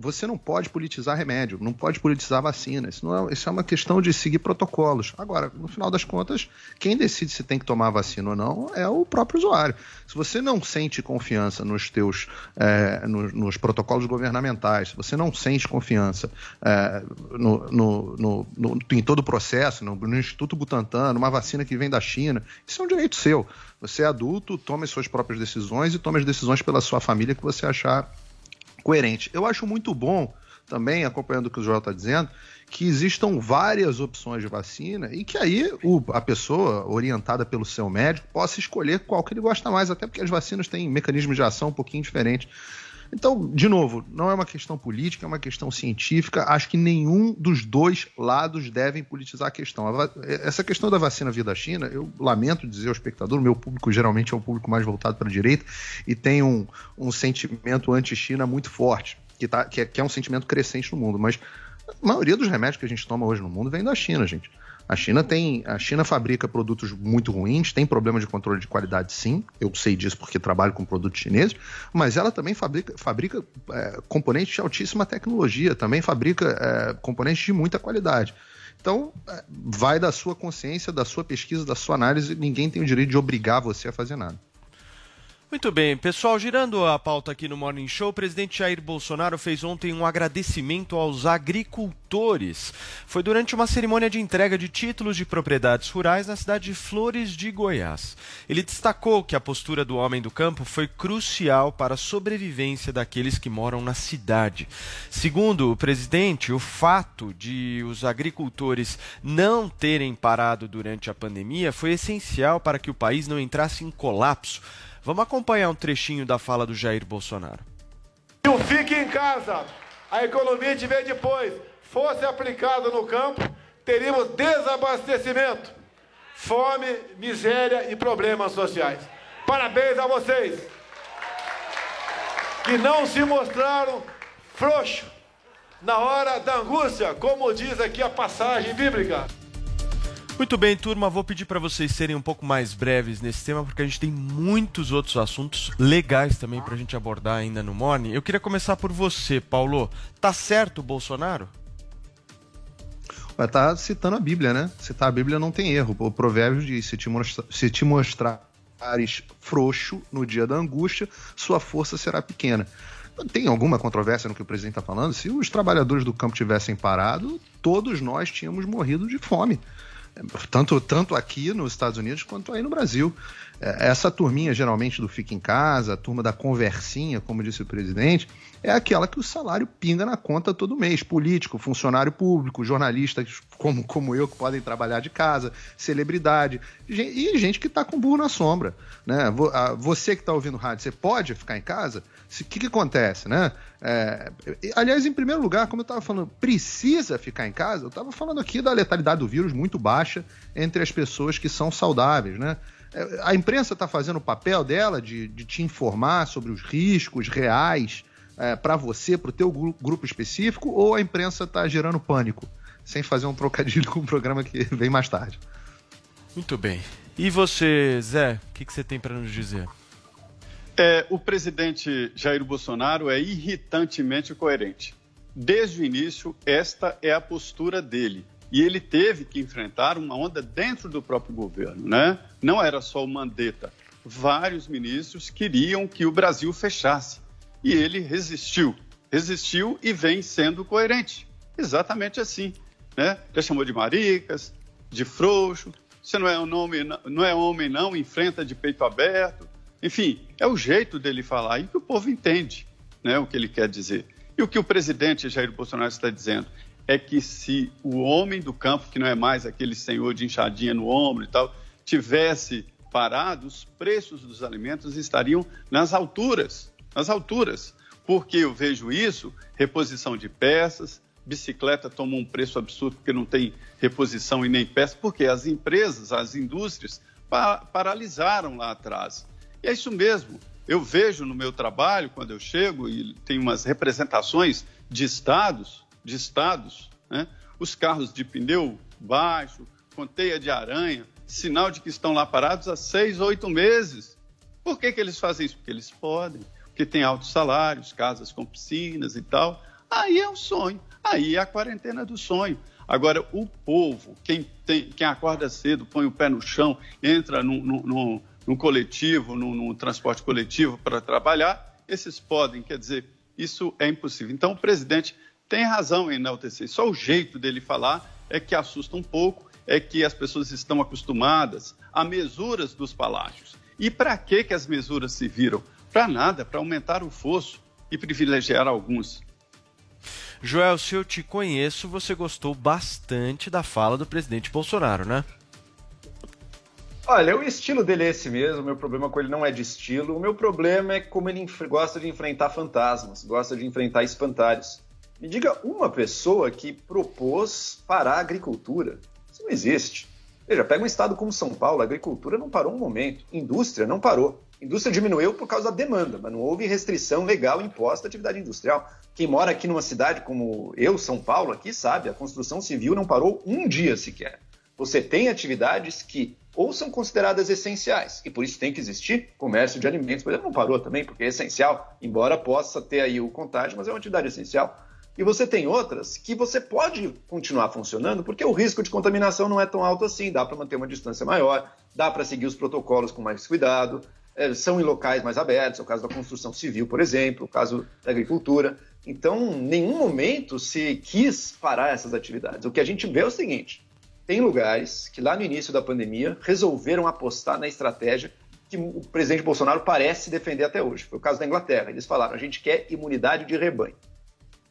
você não pode politizar remédio, não pode politizar vacina. Isso, não é, isso é uma questão de seguir protocolos. Agora, no final das contas, quem decide se tem que tomar vacina ou não é o próprio usuário. Se você não sente confiança nos teus é, nos, nos, protocolos governamentais, se você não sente confiança é, no, no, no, em todo o processo, no, Instituto Butantan, numa vacina que vem da China, isso é um direito seu. Você é adulto, tome as suas próprias decisões e tome as decisões pela sua família que você achar coerente. Eu acho muito bom também, acompanhando o que o Joel está dizendo, que existam várias opções de vacina e que aí o, a pessoa, orientada pelo seu médico, possa escolher qual que ele gosta mais, até porque as vacinas têm mecanismos de ação um pouquinho diferentes. Então, de novo, não é uma questão política, é uma questão científica. Acho que nenhum dos dois lados devem politizar a questão. Essa questão da vacina vir da China, eu lamento dizer ao espectador, meu público geralmente é um público mais voltado para a direita e tem um, um sentimento anti-China muito forte, que, tá, que, é, que é um sentimento crescente no mundo. Mas a maioria dos remédios que a gente toma hoje no mundo vem da China, gente. A China tem, a China fabrica produtos muito ruins, tem problema de controle de qualidade, sim. Eu sei disso porque trabalho com produtos chineses, mas ela também fabrica, fabrica é, componentes de altíssima tecnologia, também fabrica é, componentes de muita qualidade. Então, é, vai da sua consciência, da sua pesquisa, da sua análise. Ninguém tem o direito de obrigar você a fazer nada. Muito bem, pessoal, girando a pauta aqui no Morning Show, o presidente Jair Bolsonaro fez ontem um agradecimento aos agricultores. Foi durante uma cerimônia de entrega de títulos de propriedades rurais na cidade de Flores de Goiás. Ele destacou que a postura do homem do campo foi crucial para a sobrevivência daqueles que moram na cidade. Segundo o presidente, o fato de os agricultores não terem parado durante a pandemia foi essencial para que o país não entrasse em colapso Vamos acompanhar um trechinho da fala do Jair Bolsonaro. O fique em casa, a economia de vem depois, fosse aplicado no campo, teríamos desabastecimento, fome, miséria e problemas sociais. Parabéns a vocês que não se mostraram frouxos na hora da angústia, como diz aqui a passagem bíblica. Muito bem, turma, vou pedir para vocês serem um pouco mais breves nesse tema, porque a gente tem muitos outros assuntos legais também para a gente abordar ainda no Morning. Eu queria começar por você, Paulo. Tá certo o Bolsonaro? Estar citando a Bíblia, né? Citar a Bíblia não tem erro. O provérbio diz: se te, mostra, se te mostrares frouxo no dia da angústia, sua força será pequena. Tem alguma controvérsia no que o presidente está falando? Se os trabalhadores do campo tivessem parado, todos nós tínhamos morrido de fome. Tanto, tanto aqui nos Estados Unidos quanto aí no Brasil. É, Essa turminha, geralmente, do Fica em Casa, a turma da conversinha, como disse o presidente, é aquela que o salário pinga na conta todo mês. Político, funcionário público, jornalistas como, como eu, que podem trabalhar de casa, celebridade, e gente que está com burro na sombra. Né? Você que está ouvindo rádio, você pode ficar em casa? O que, que acontece, né? É, aliás, em primeiro lugar, como eu estava falando, precisa ficar em casa? Eu estava falando aqui da letalidade do vírus muito baixa entre as pessoas que são saudáveis, né? É, A imprensa está fazendo o papel dela de, de te informar sobre os riscos reais para você, para o teu gru- grupo específico, ou a imprensa está gerando pânico? Sem fazer um trocadilho com o programa que vem mais tarde. Muito bem. E você, Zé, o que, que você tem para nos dizer? É, o presidente Jair Bolsonaro é irritantemente coerente. Desde o início, esta é a postura dele. E ele teve que enfrentar uma onda dentro do próprio governo, né? Não era só o Mandetta. Vários ministros queriam que o Brasil fechasse. E ele resistiu. Resistiu e vem sendo coerente. Exatamente assim. Né? Já chamou de maricas, de frouxo. Você não é, um nome, não é homem, não, enfrenta de peito aberto. Enfim, é o jeito dele falar e que o povo entende né, o que ele quer dizer. E o que o presidente Jair Bolsonaro está dizendo é que se o homem do campo, que não é mais aquele senhor de enxadinha no ombro e tal, tivesse parado, os preços dos alimentos estariam nas alturas, nas alturas. Porque eu vejo isso, reposição de peças, bicicleta toma um preço absurdo porque não tem reposição e nem peça, porque as empresas, as indústrias pa paralisaram lá atrás. E é isso mesmo. Eu vejo no meu trabalho, quando eu chego e tem umas representações de estados, de estados, né? os carros de pneu baixo, com teia de aranha, sinal de que estão lá parados há seis, oito meses. Por que, que eles fazem isso? Porque eles podem, porque tem altos salários, casas com piscinas e tal. Aí é o sonho, aí é a quarentena do sonho. Agora, o povo, quem, tem, quem acorda cedo, põe o pé no chão, entra num, coletivo, num, num transporte coletivo para trabalhar, esses podem, quer dizer, isso é impossível. Então, o presidente tem razão em enaltecer. Só o jeito dele falar é que assusta um pouco, é que as pessoas estão acostumadas a mesuras dos palácios. E para que, que as mesuras se viram? Para nada, para aumentar o fosso e privilegiar alguns. Joel, se eu te conheço, você gostou bastante da fala do presidente Bolsonaro, né? Olha, o estilo dele é esse mesmo. O meu problema com ele não é de estilo. O meu problema é como ele gosta de enfrentar fantasmas, gosta de enfrentar espantalhos. Me diga uma pessoa que propôs parar a agricultura. Isso não existe. Veja, pega um estado como São Paulo, a agricultura não parou um momento, indústria não parou. Indústria diminuiu por causa da demanda, mas não houve restrição legal imposta à atividade industrial. Quem mora aqui numa cidade como eu, São Paulo, aqui sabe, a construção civil não parou um dia sequer. Você tem atividades que ou são consideradas essenciais, e por isso tem que existir comércio de alimentos, por exemplo, não parou também, porque é essencial, embora possa ter aí o contágio, mas é uma atividade essencial. E você tem outras que você pode continuar funcionando, porque o risco de contaminação não é tão alto assim, dá para manter uma distância maior, dá para seguir os protocolos com mais cuidado, eh, são em locais mais abertos, é o caso da construção civil, por exemplo, o caso da agricultura. Então, em nenhum momento se quis parar essas atividades. O que a gente vê é o seguinte: tem lugares que lá no início da pandemia resolveram apostar na estratégia que o presidente Bolsonaro parece defender até hoje. Foi o caso da Inglaterra. Eles falaram: a gente quer imunidade de rebanho.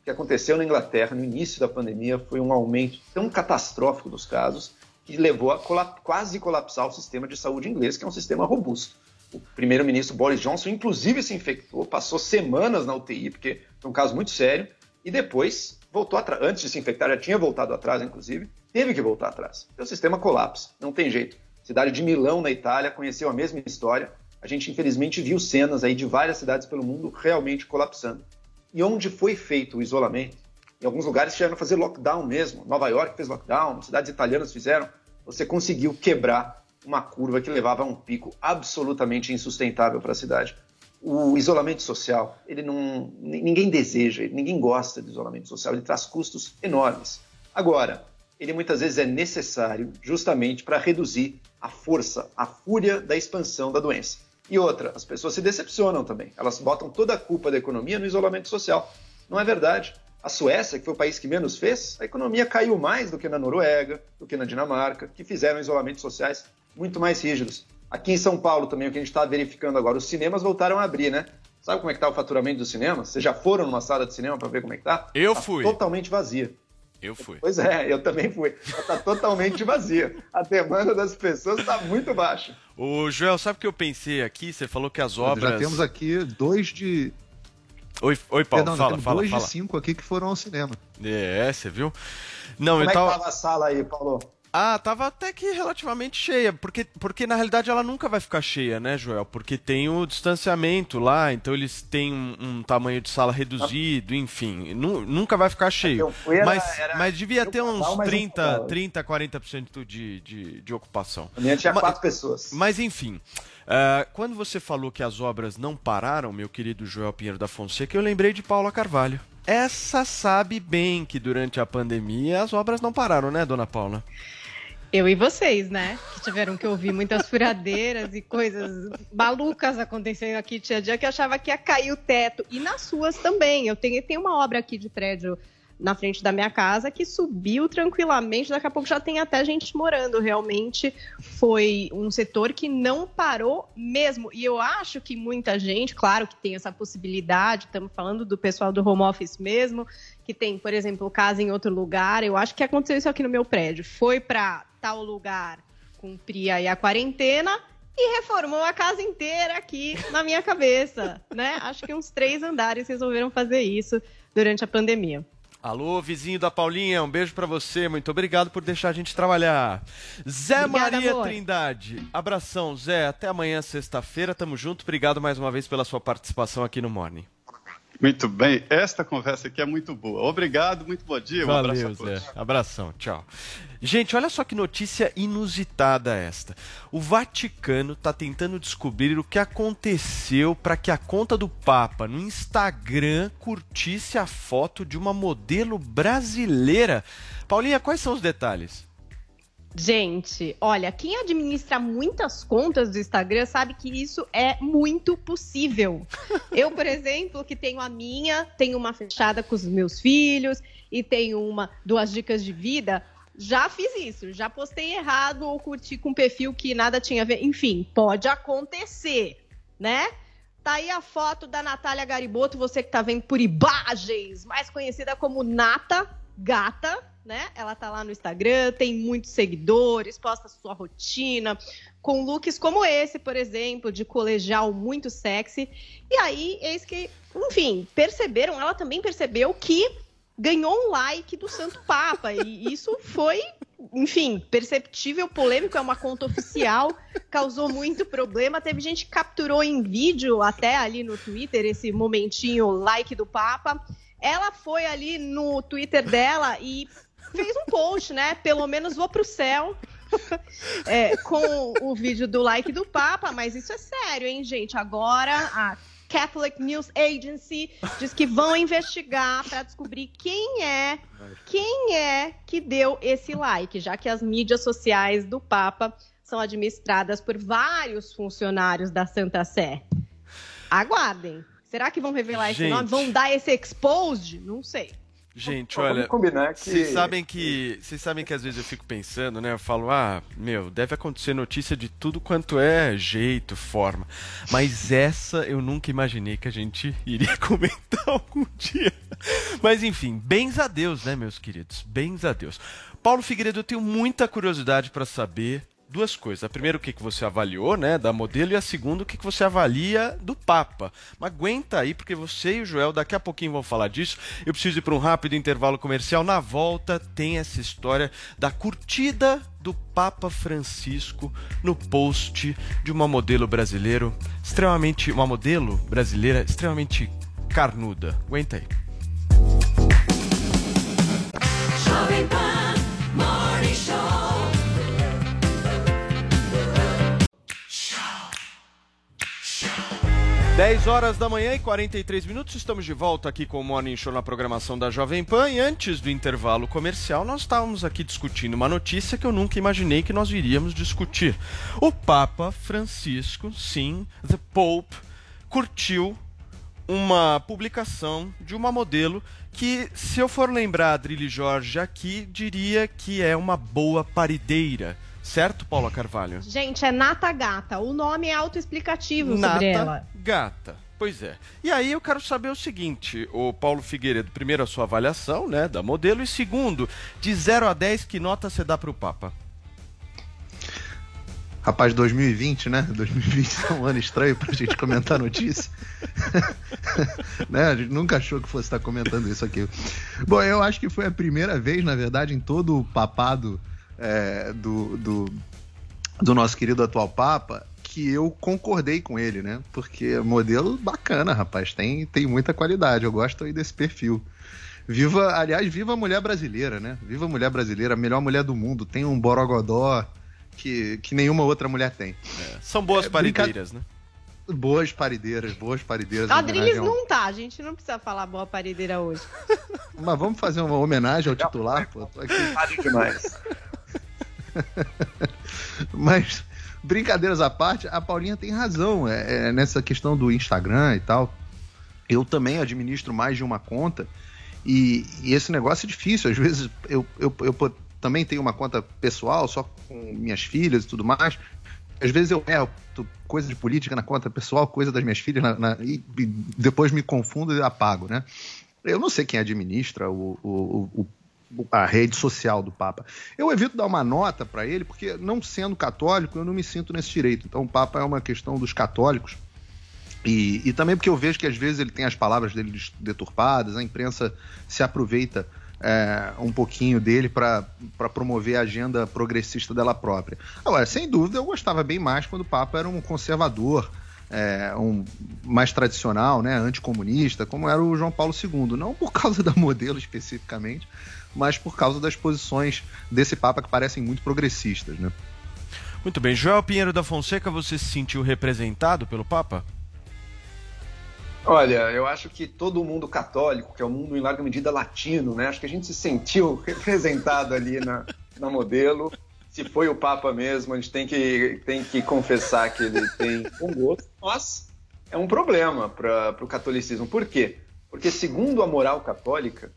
Que aconteceu na Inglaterra no início da pandemia foi um aumento tão catastrófico dos casos que levou a cola- quase colapsar o sistema de saúde inglês, que é um sistema robusto. O primeiro-ministro Boris Johnson, inclusive, se infectou, passou semanas na UTI, porque foi um caso muito sério, e depois voltou atrás. Antes de se infectar, já tinha voltado atrás, inclusive, teve que voltar atrás. Então, o sistema colapsa, não tem jeito. Cidade de Milão, na Itália, conheceu a mesma história. A gente, infelizmente, viu cenas aí de várias cidades pelo mundo realmente colapsando. E onde foi feito o isolamento? Em alguns lugares chegaram a fazer lockdown mesmo. Nova York fez lockdown, cidades italianas fizeram. você conseguiu quebrar uma curva que levava a um pico absolutamente insustentável para a cidade. O isolamento social, ele não, ni- ninguém deseja, ninguém gosta de isolamento social, ele traz custos enormes. Agora, ele muitas vezes é necessário justamente para reduzir a força, a fúria da expansão da doença. E outra, as pessoas se decepcionam também. Elas botam toda a culpa da economia no isolamento social. Não é verdade. A Suécia, que foi o país que menos fez, a economia caiu mais do que na Noruega, do que na Dinamarca, que fizeram isolamentos sociais muito mais rígidos. Aqui em São Paulo também, o que a gente está verificando agora, os cinemas voltaram a abrir, né? Sabe como é que está o faturamento dos cinemas? Vocês já foram numa sala de cinema para ver como é que tá? Eu Tá fui. Totalmente vazia. Eu fui. Pois é, eu também fui. Está totalmente vazia. A demanda das pessoas está muito baixa. Ô, Joel, sabe o que eu pensei aqui? Você falou que as obras. Já temos aqui dois de. Oi, oi Paulo, Perdão, fala, temos fala, dois fala. de cinco aqui que foram ao cinema. É, você viu? Não, como eu é tava. que tava a sala aí, Paulo? Ah, tava até que relativamente cheia, porque, porque na realidade ela nunca vai ficar cheia, né, Joel? Porque tem o distanciamento lá, então eles têm um, um tamanho de sala reduzido, enfim, nu- nunca vai ficar cheio. era- mas, era mas devia ter uns casal, mas um 30, casal. 30 40% de, de, de ocupação. A minha tinha Ma- quatro pessoas. Mas enfim, ah, quando você falou que as obras não pararam, meu querido Joel Pinheiro da Fonseca, eu lembrei de Paula Carvalho. Essa sabe bem que durante a pandemia as obras não pararam, né, dona Paula? Eu e vocês, né? Que tiveram que ouvir muitas furadeiras e coisas malucas acontecendo aqui. Tinha dia que eu achava que ia cair o teto. E nas ruas também. Eu tenho, uma obra aqui de prédio na frente da minha casa que subiu tranquilamente. Daqui a pouco já tem até gente morando. Realmente foi um setor que não parou mesmo. E eu acho que muita gente, claro que tem essa possibilidade, estamos falando do pessoal do home office mesmo, que tem, por exemplo, casa em outro lugar. Eu acho que aconteceu isso aqui no meu prédio. Foi para tal lugar cumprir aí a quarentena e reformou a casa inteira aqui na minha cabeça, né? Acho que uns três andares resolveram fazer isso durante a pandemia. Alô, vizinho da Paulinha, um beijo pra você. Muito obrigado por deixar a gente trabalhar. Zé Obrigada, Maria amor. Trindade. Abração, Zé. Até amanhã, sexta-feira. Tamo junto. Obrigado mais uma vez pela sua participação aqui no Morning. Muito bem, esta conversa aqui é muito boa. Obrigado, muito bom dia. Um abraço Valeu, a todos. Zé. Abração, tchau. Gente, olha só que notícia inusitada esta. O Vaticano está tentando descobrir o que aconteceu para que a conta do Papa no Instagram curtisse a foto de uma modelo brasileira. Paulinha, quais são os detalhes? Gente, olha, quem administra muitas contas do Instagram sabe que isso é muito possível. Eu, por exemplo, que tenho a minha, tenho uma fechada com os meus filhos e tenho uma duas dicas de vida, já fiz isso, já postei errado ou curti com um perfil que nada tinha a ver, enfim, pode acontecer, né? Tá aí a foto da Natália Gariboto, você que tá vendo por imagens, mais conhecida como Nata Gata, né? Ela tá lá no Instagram, tem muitos seguidores, posta sua rotina, com looks como esse, por exemplo, de colegial muito sexy. E aí, eis que, enfim, perceberam, ela também percebeu que ganhou um like do Santo Papa. E isso foi, enfim, perceptível, polêmico, é uma conta oficial, causou muito problema. Teve gente que capturou em vídeo até ali no Twitter esse momentinho like do Papa. Ela foi ali no Twitter dela e fez um post, né? Pelo menos vou pro céu. É, com o vídeo do like do Papa, mas isso é sério, hein, gente? Agora a Catholic News Agency diz que vão investigar para descobrir quem é, quem é que deu esse like, já que as mídias sociais do Papa são administradas por vários funcionários da Santa Sé. Aguardem. Será que vão revelar esse Gente. nome? Vão dar esse exposed? Não sei. Gente, olha, combinar que- vocês sabem que vocês sabem que às vezes eu fico pensando, né? Eu falo, ah, meu, deve acontecer notícia de tudo quanto é jeito, forma. Mas essa eu nunca imaginei que a gente iria comentar algum dia. Mas enfim, bens a Deus, né, meus queridos? Bens a Deus. Paulo Figueiredo, eu tenho muita curiosidade para saber duas coisas. A primeira, o que, que você avaliou, né, da modelo, e a segunda, o que, que você avalia do Papa. Mas aguenta aí, porque você e o Joel daqui a pouquinho vão falar disso. Eu preciso ir para um rápido intervalo comercial. Na volta, tem essa história da curtida do Papa Francisco no post de uma modelo brasileiro extremamente. Uma modelo brasileira extremamente carnuda. Aguenta aí. Jovem Pan 10 horas da manhã e 43 minutos, estamos de volta aqui com o Morning Show na programação da Jovem Pan. E antes do intervalo comercial, nós estávamos aqui discutindo uma notícia que eu nunca imaginei que nós iríamos discutir. O Papa Francisco, sim, The Pope, curtiu uma publicação de uma modelo que, se eu for lembrar a Adrilho Jorge aqui, diria que é uma boa parideira. Certo, Paula Carvalho? Gente, é Nata Gata. O nome é autoexplicativo Nata sobre ela. Gata. Pois é. E aí eu quero saber o seguinte, o Paulo Figueiredo, primeiro a sua avaliação, né, da modelo e segundo, de 0 a 10 que nota você dá pro Papa? Rapaz, 2020, né? 2020 é um ano estranho pra gente comentar notícia. né? A gente nunca achou que fosse estar comentando isso aqui. Bom, eu acho que foi a primeira vez, na verdade, em todo o papado é, do, do, do nosso querido atual Papa, que eu concordei com ele, né? Porque modelo bacana, rapaz, tem, tem muita qualidade. Eu gosto aí desse perfil. Viva, aliás, viva a mulher brasileira, né? Viva a mulher brasileira, a melhor mulher do mundo. Tem um borogodó que, que nenhuma outra mulher tem. São boas É, parideiras, né? Boas parideiras, boas parideiras. A em Drilis homenagem ao- não tá, a gente não precisa falar boa parideira hoje. Mas vamos fazer uma homenagem ao titular, pô. Tô aqui. demais. Mas, brincadeiras à parte, a Paulinha tem razão é, é, nessa questão do Instagram e tal. Eu também administro mais de uma conta e, e esse negócio é difícil. Às vezes eu, eu, eu também tenho uma conta pessoal, só com minhas filhas e tudo mais. Às vezes eu erro coisa de política na conta pessoal, coisa das minhas filhas, na- na- e, e depois me confundo e apago, né? Eu não sei quem administra o- o- o- a rede social do Papa. Eu evito dar uma nota para ele, porque não sendo católico, eu não me sinto nesse direito. Então, o Papa é uma questão dos católicos. E, e também porque eu vejo que às vezes ele tem as palavras dele deturpadas, a imprensa se aproveita é, um pouquinho dele para promover a agenda progressista dela própria. Agora, sem dúvida, eu gostava bem mais quando o Papa era um conservador, é, um mais tradicional, né, anticomunista, como era o João Paulo II. Não por causa da modelo especificamente, mas por causa das posições desse Papa que parecem muito progressistas, né? Muito bem. Joel Pinheiro da Fonseca, você se sentiu representado pelo Papa? Olha, eu acho que todo mundo católico, que é um mundo em larga medida latino, né? Acho que a gente se sentiu representado ali na, na modelo. Se foi o Papa mesmo, a gente tem que, tem que confessar que ele tem um gosto, mas é um problema para o catolicismo. Por quê? Porque, segundo a moral católica,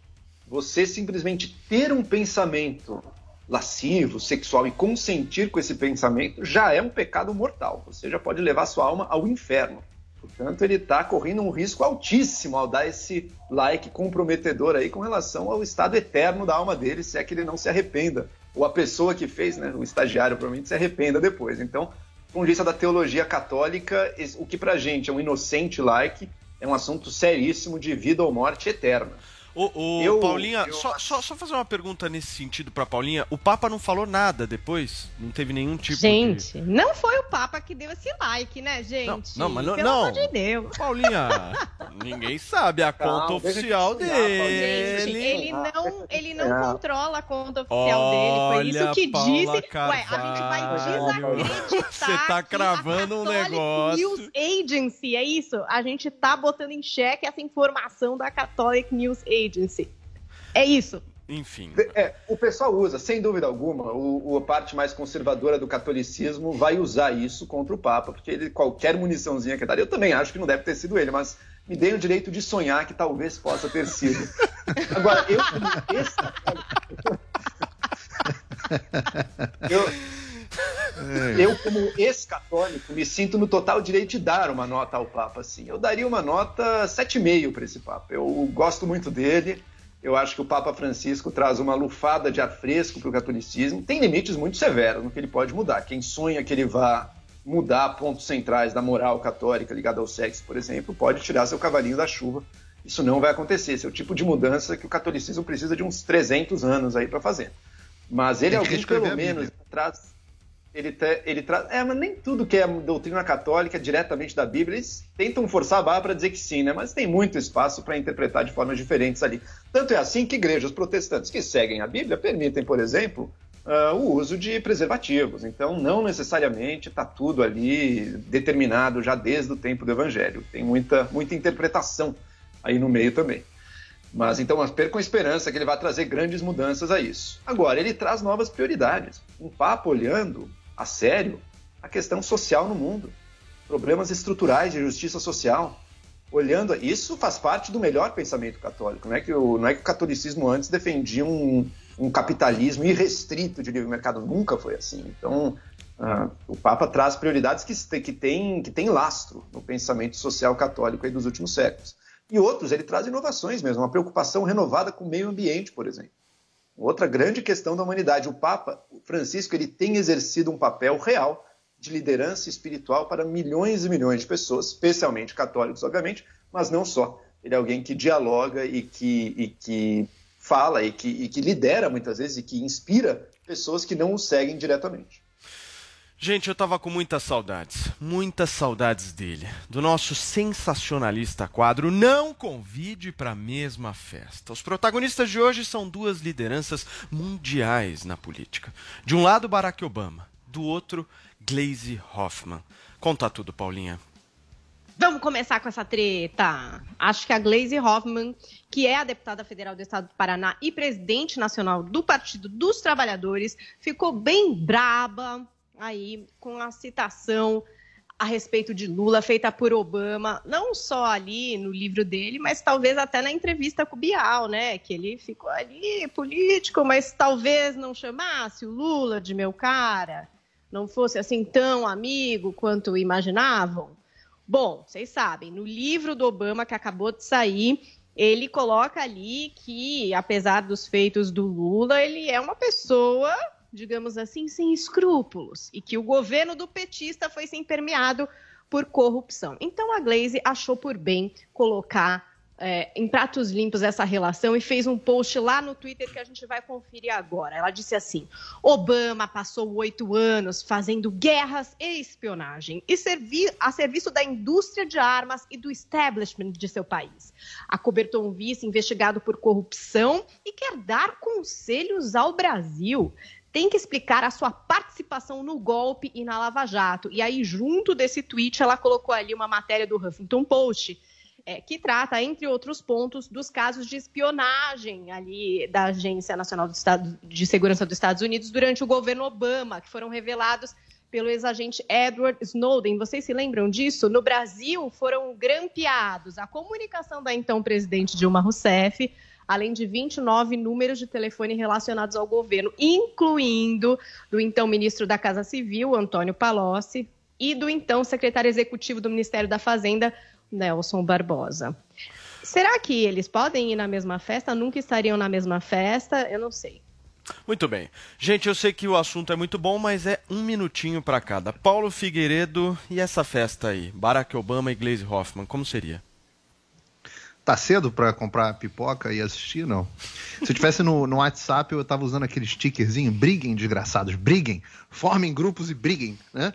você simplesmente ter um pensamento lascivo, sexual e consentir com esse pensamento já é um pecado mortal. Você já pode levar sua alma ao inferno. Portanto, ele está correndo um risco altíssimo ao dar esse like comprometedor aí com relação ao estado eterno da alma dele, se é que ele não se arrependa. Ou a pessoa que fez, né, o estagiário, provavelmente se arrependa depois. Então, de vista da teologia católica, o que pra gente é um inocente like é um assunto seríssimo de vida ou morte eterna. Ô, ô, Eu- Paulinha, eu só, só, só fazer uma pergunta nesse sentido pra Paulinha. O Papa não falou nada depois? Não teve nenhum tipo de... gente, não foi o Papa que deu esse like, né, gente? não, mas não- Pelo não. amor de Deus. Paulinha, ninguém sabe a conta Calma, oficial Paulinha. Gente, dele. ele não, ele não É. controla a conta oficial dele. Foi Olha, isso que Paula disse. Ué, a gente vai Carvalho. desacreditar. Você tá que cravando a um Catholic negócio. News Agency, é isso? A gente tá botando em xeque essa informação da Catholic News Agency. É isso. Enfim. É, o pessoal usa, sem dúvida alguma, o, o- a parte mais conservadora do catolicismo vai usar isso contra o Papa, porque ele, qualquer muniçãozinha que dar, eu também acho que não deve ter sido ele, mas me dei o direito de sonhar que talvez possa ter sido. Agora, eu eu, eu, como ex-católico, me sinto no total direito de dar uma nota ao Papa, assim. Eu daria uma nota 7,5 para esse Papa. Eu gosto muito dele. Eu acho que o Papa Francisco traz uma lufada de ar fresco para o catolicismo. Tem limites muito severos no que ele pode mudar. Quem sonha que ele vá mudar pontos centrais da moral católica ligada ao sexo, por exemplo, pode tirar seu cavalinho da chuva. Isso não vai acontecer. Esse é o tipo de mudança que o catolicismo precisa de uns 300 anos aí para fazer. Mas ele é Tem que alguém, pelo menos, traz ele, te- ele traz. É, mas nem tudo que é doutrina católica diretamente da Bíblia. Eles tentam forçar a barra para dizer que sim, né? Mas tem muito espaço para interpretar de formas diferentes ali. Tanto é assim que igrejas protestantes que seguem a Bíblia permitem, por exemplo, ah, o uso de preservativos. Então, não necessariamente está tudo ali determinado já desde o tempo do Evangelho. Tem muita, muita interpretação aí no meio também. Mas então, percam a esperança que ele vai trazer grandes mudanças a isso. Agora, ele traz novas prioridades. Um Papa olhando a sério a questão social no mundo, problemas estruturais de justiça social. Olhando, isso faz parte do melhor pensamento católico. Não é que o, não é que o catolicismo antes defendia um, um capitalismo irrestrito de livre mercado, nunca foi assim. Então, ah, o Papa traz prioridades que, que têm que tem lastro no pensamento social católico dos últimos séculos. E outros, ele traz inovações mesmo, uma preocupação renovada com o meio ambiente, por exemplo. Outra grande questão da humanidade. O Papa Francisco ele tem exercido um papel real de liderança espiritual para milhões e milhões de pessoas, especialmente católicos, obviamente, mas não só. Ele é alguém que dialoga e que, e que fala e que, e que lidera muitas vezes e que inspira pessoas que não o seguem diretamente. Gente, eu tava com muitas saudades, muitas saudades dele, do nosso sensacionalista quadro Não Convide para a mesma festa. Os protagonistas de hoje são duas lideranças mundiais na política. De um lado, Barack Obama, do outro, Glaze Hoffman. Conta tudo, Paulinha. Vamos começar com essa treta. Acho que a Glaze Hoffman, que é a deputada federal do estado do Paraná e presidente nacional do Partido dos Trabalhadores, ficou bem braba aí com a citação a respeito de Lula feita por Obama, não só ali no livro dele, mas talvez até na entrevista com o Bial, né? Que ele ficou ali político, mas talvez não chamasse o Lula de meu cara, não fosse assim tão amigo quanto imaginavam. Bom, vocês sabem, no livro do Obama que acabou de sair, ele coloca ali que, apesar dos feitos do Lula, ele é uma pessoa, digamos assim, sem escrúpulos e que o governo do petista foi sem permeado por corrupção. Então a Glaze achou por bem colocar é, em pratos limpos essa relação e fez um post lá no Twitter que a gente vai conferir agora. Ela disse assim: Obama passou oito anos fazendo guerras e espionagem e servi a serviço da indústria de armas e do establishment de seu país. Acobertou um vice investigado por corrupção e quer dar conselhos ao Brasil. Tem que explicar a sua participação no golpe e na Lava Jato. E aí, junto desse tweet, ela colocou ali uma matéria do Huffington Post é, que trata, entre outros pontos, dos casos de espionagem ali da Agência Nacional do Estado, de Segurança dos Estados Unidos durante o governo Obama, que foram revelados pelo ex-agente Edward Snowden. Vocês se lembram disso? No Brasil, foram grampeados a comunicação da então presidente Dilma Rousseff, além de 29 números de telefone relacionados ao governo, incluindo do então ministro da Casa Civil, Antônio Palocci, e do então secretário executivo do Ministério da Fazenda, Nelson Barbosa. Será que eles podem ir na mesma festa? Nunca estariam na mesma festa? Eu não sei. Muito bem. Gente, eu sei que o assunto é muito bom, mas é um minutinho para cada. Paulo Figueiredo e essa festa aí, Barack Obama e Glaze Hoffman, como seria? Tá cedo pra comprar pipoca e assistir? Não. Se eu tivesse no, no WhatsApp, eu tava usando aquele stickerzinho, briguem, desgraçados, briguem, formem grupos e briguem, né?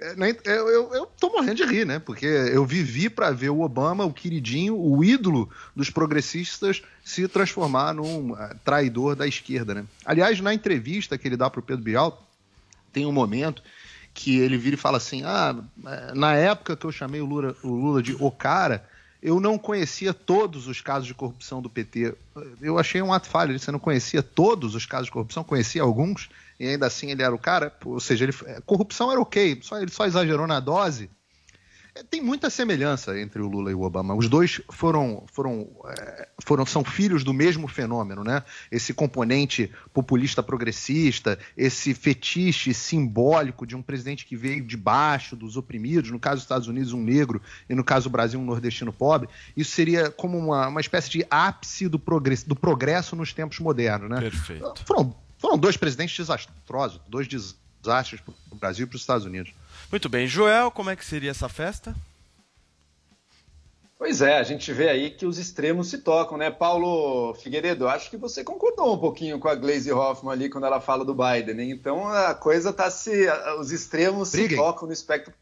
É, nem- Eu, eu, eu tô morrendo de rir, né? Porque eu vivi pra ver o Obama, o queridinho, o ídolo dos progressistas, se transformar num ah, traidor da esquerda, né? Aliás, na entrevista que ele dá pro Pedro Bial, tem um momento que ele vira e fala assim: Ah, na época que eu chamei o Lula, o Lula de o cara, eu não conhecia todos os casos de corrupção do PT. Eu achei um ato falho. Você não conhecia todos os casos de corrupção, conhecia alguns, e ainda assim ele era o cara. Ou seja, ele, corrupção era ok, só, ele só exagerou na dose. É, Tem muita semelhança entre o Lula e o Obama. Os dois foram, foram, é, foram são filhos do mesmo fenômeno, né? Esse componente populista progressista, esse fetiche simbólico de um presidente que veio de baixo dos oprimidos, no caso dos Estados Unidos um negro e no caso do Brasil um nordestino pobre. Isso seria como uma, uma espécie de ápice do progresso, do progresso nos tempos modernos, né? Perfeito. Foram, foram dois presidentes desastrosos, dois desastres para o Brasil e para os Estados Unidos. Muito bem. Joel, como é que seria essa festa? Pois é, a gente vê aí que os extremos se tocam, né? Paulo Figueiredo, acho que você concordou um pouquinho com a Glaze Hoffman ali quando ela fala do Biden, hein? Então a coisa tá se. Os extremos Briguem. se tocam no espectro.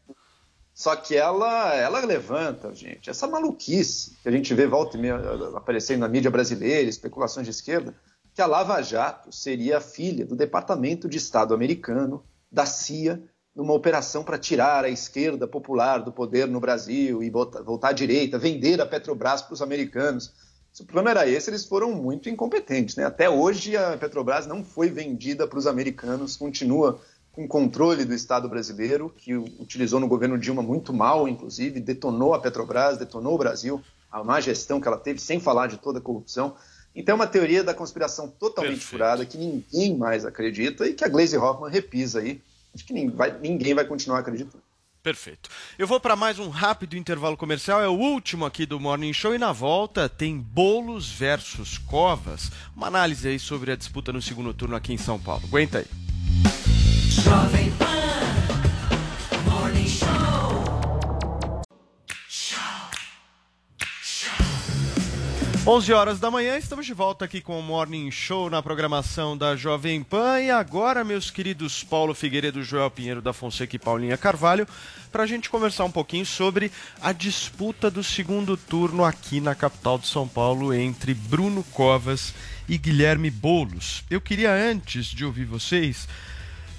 Só que ela, ela levanta, gente, essa maluquice que a gente vê volta e meia aparecendo na mídia brasileira, especulações de esquerda, que a Lava Jato seria a filha do Departamento de Estado americano, da CIA, numa operação para tirar a esquerda popular do poder no Brasil e botar- voltar à direita, vender a Petrobras para os americanos. Se o plano era esse, eles foram muito incompetentes. Né? Até hoje, a Petrobras não foi vendida para os americanos, continua com controle do Estado brasileiro, que utilizou no governo Dilma muito mal, inclusive, detonou a Petrobras, detonou o Brasil, a má gestão que ela teve, sem falar de toda a corrupção. Então, é uma teoria da conspiração totalmente furada, que ninguém mais acredita e que a Glaze Hoffman repisa aí. Acho que ninguém vai, ninguém vai continuar acreditando. Perfeito. Eu vou para mais um rápido intervalo comercial, é o último aqui do Morning Show e na volta tem Bolos versus Covas, uma análise aí sobre a disputa no segundo turno aqui em São Paulo. Aguenta aí. Jovem 11 horas da manhã, estamos de volta aqui com o Morning Show na programação da Jovem Pan. E agora, meus queridos Paulo Figueiredo, Joel Pinheiro da Fonseca e Paulinha Carvalho, para a gente conversar um pouquinho sobre a disputa do segundo turno aqui na capital de São Paulo entre Bruno Covas e Guilherme Bolos. Eu queria, antes de ouvir vocês,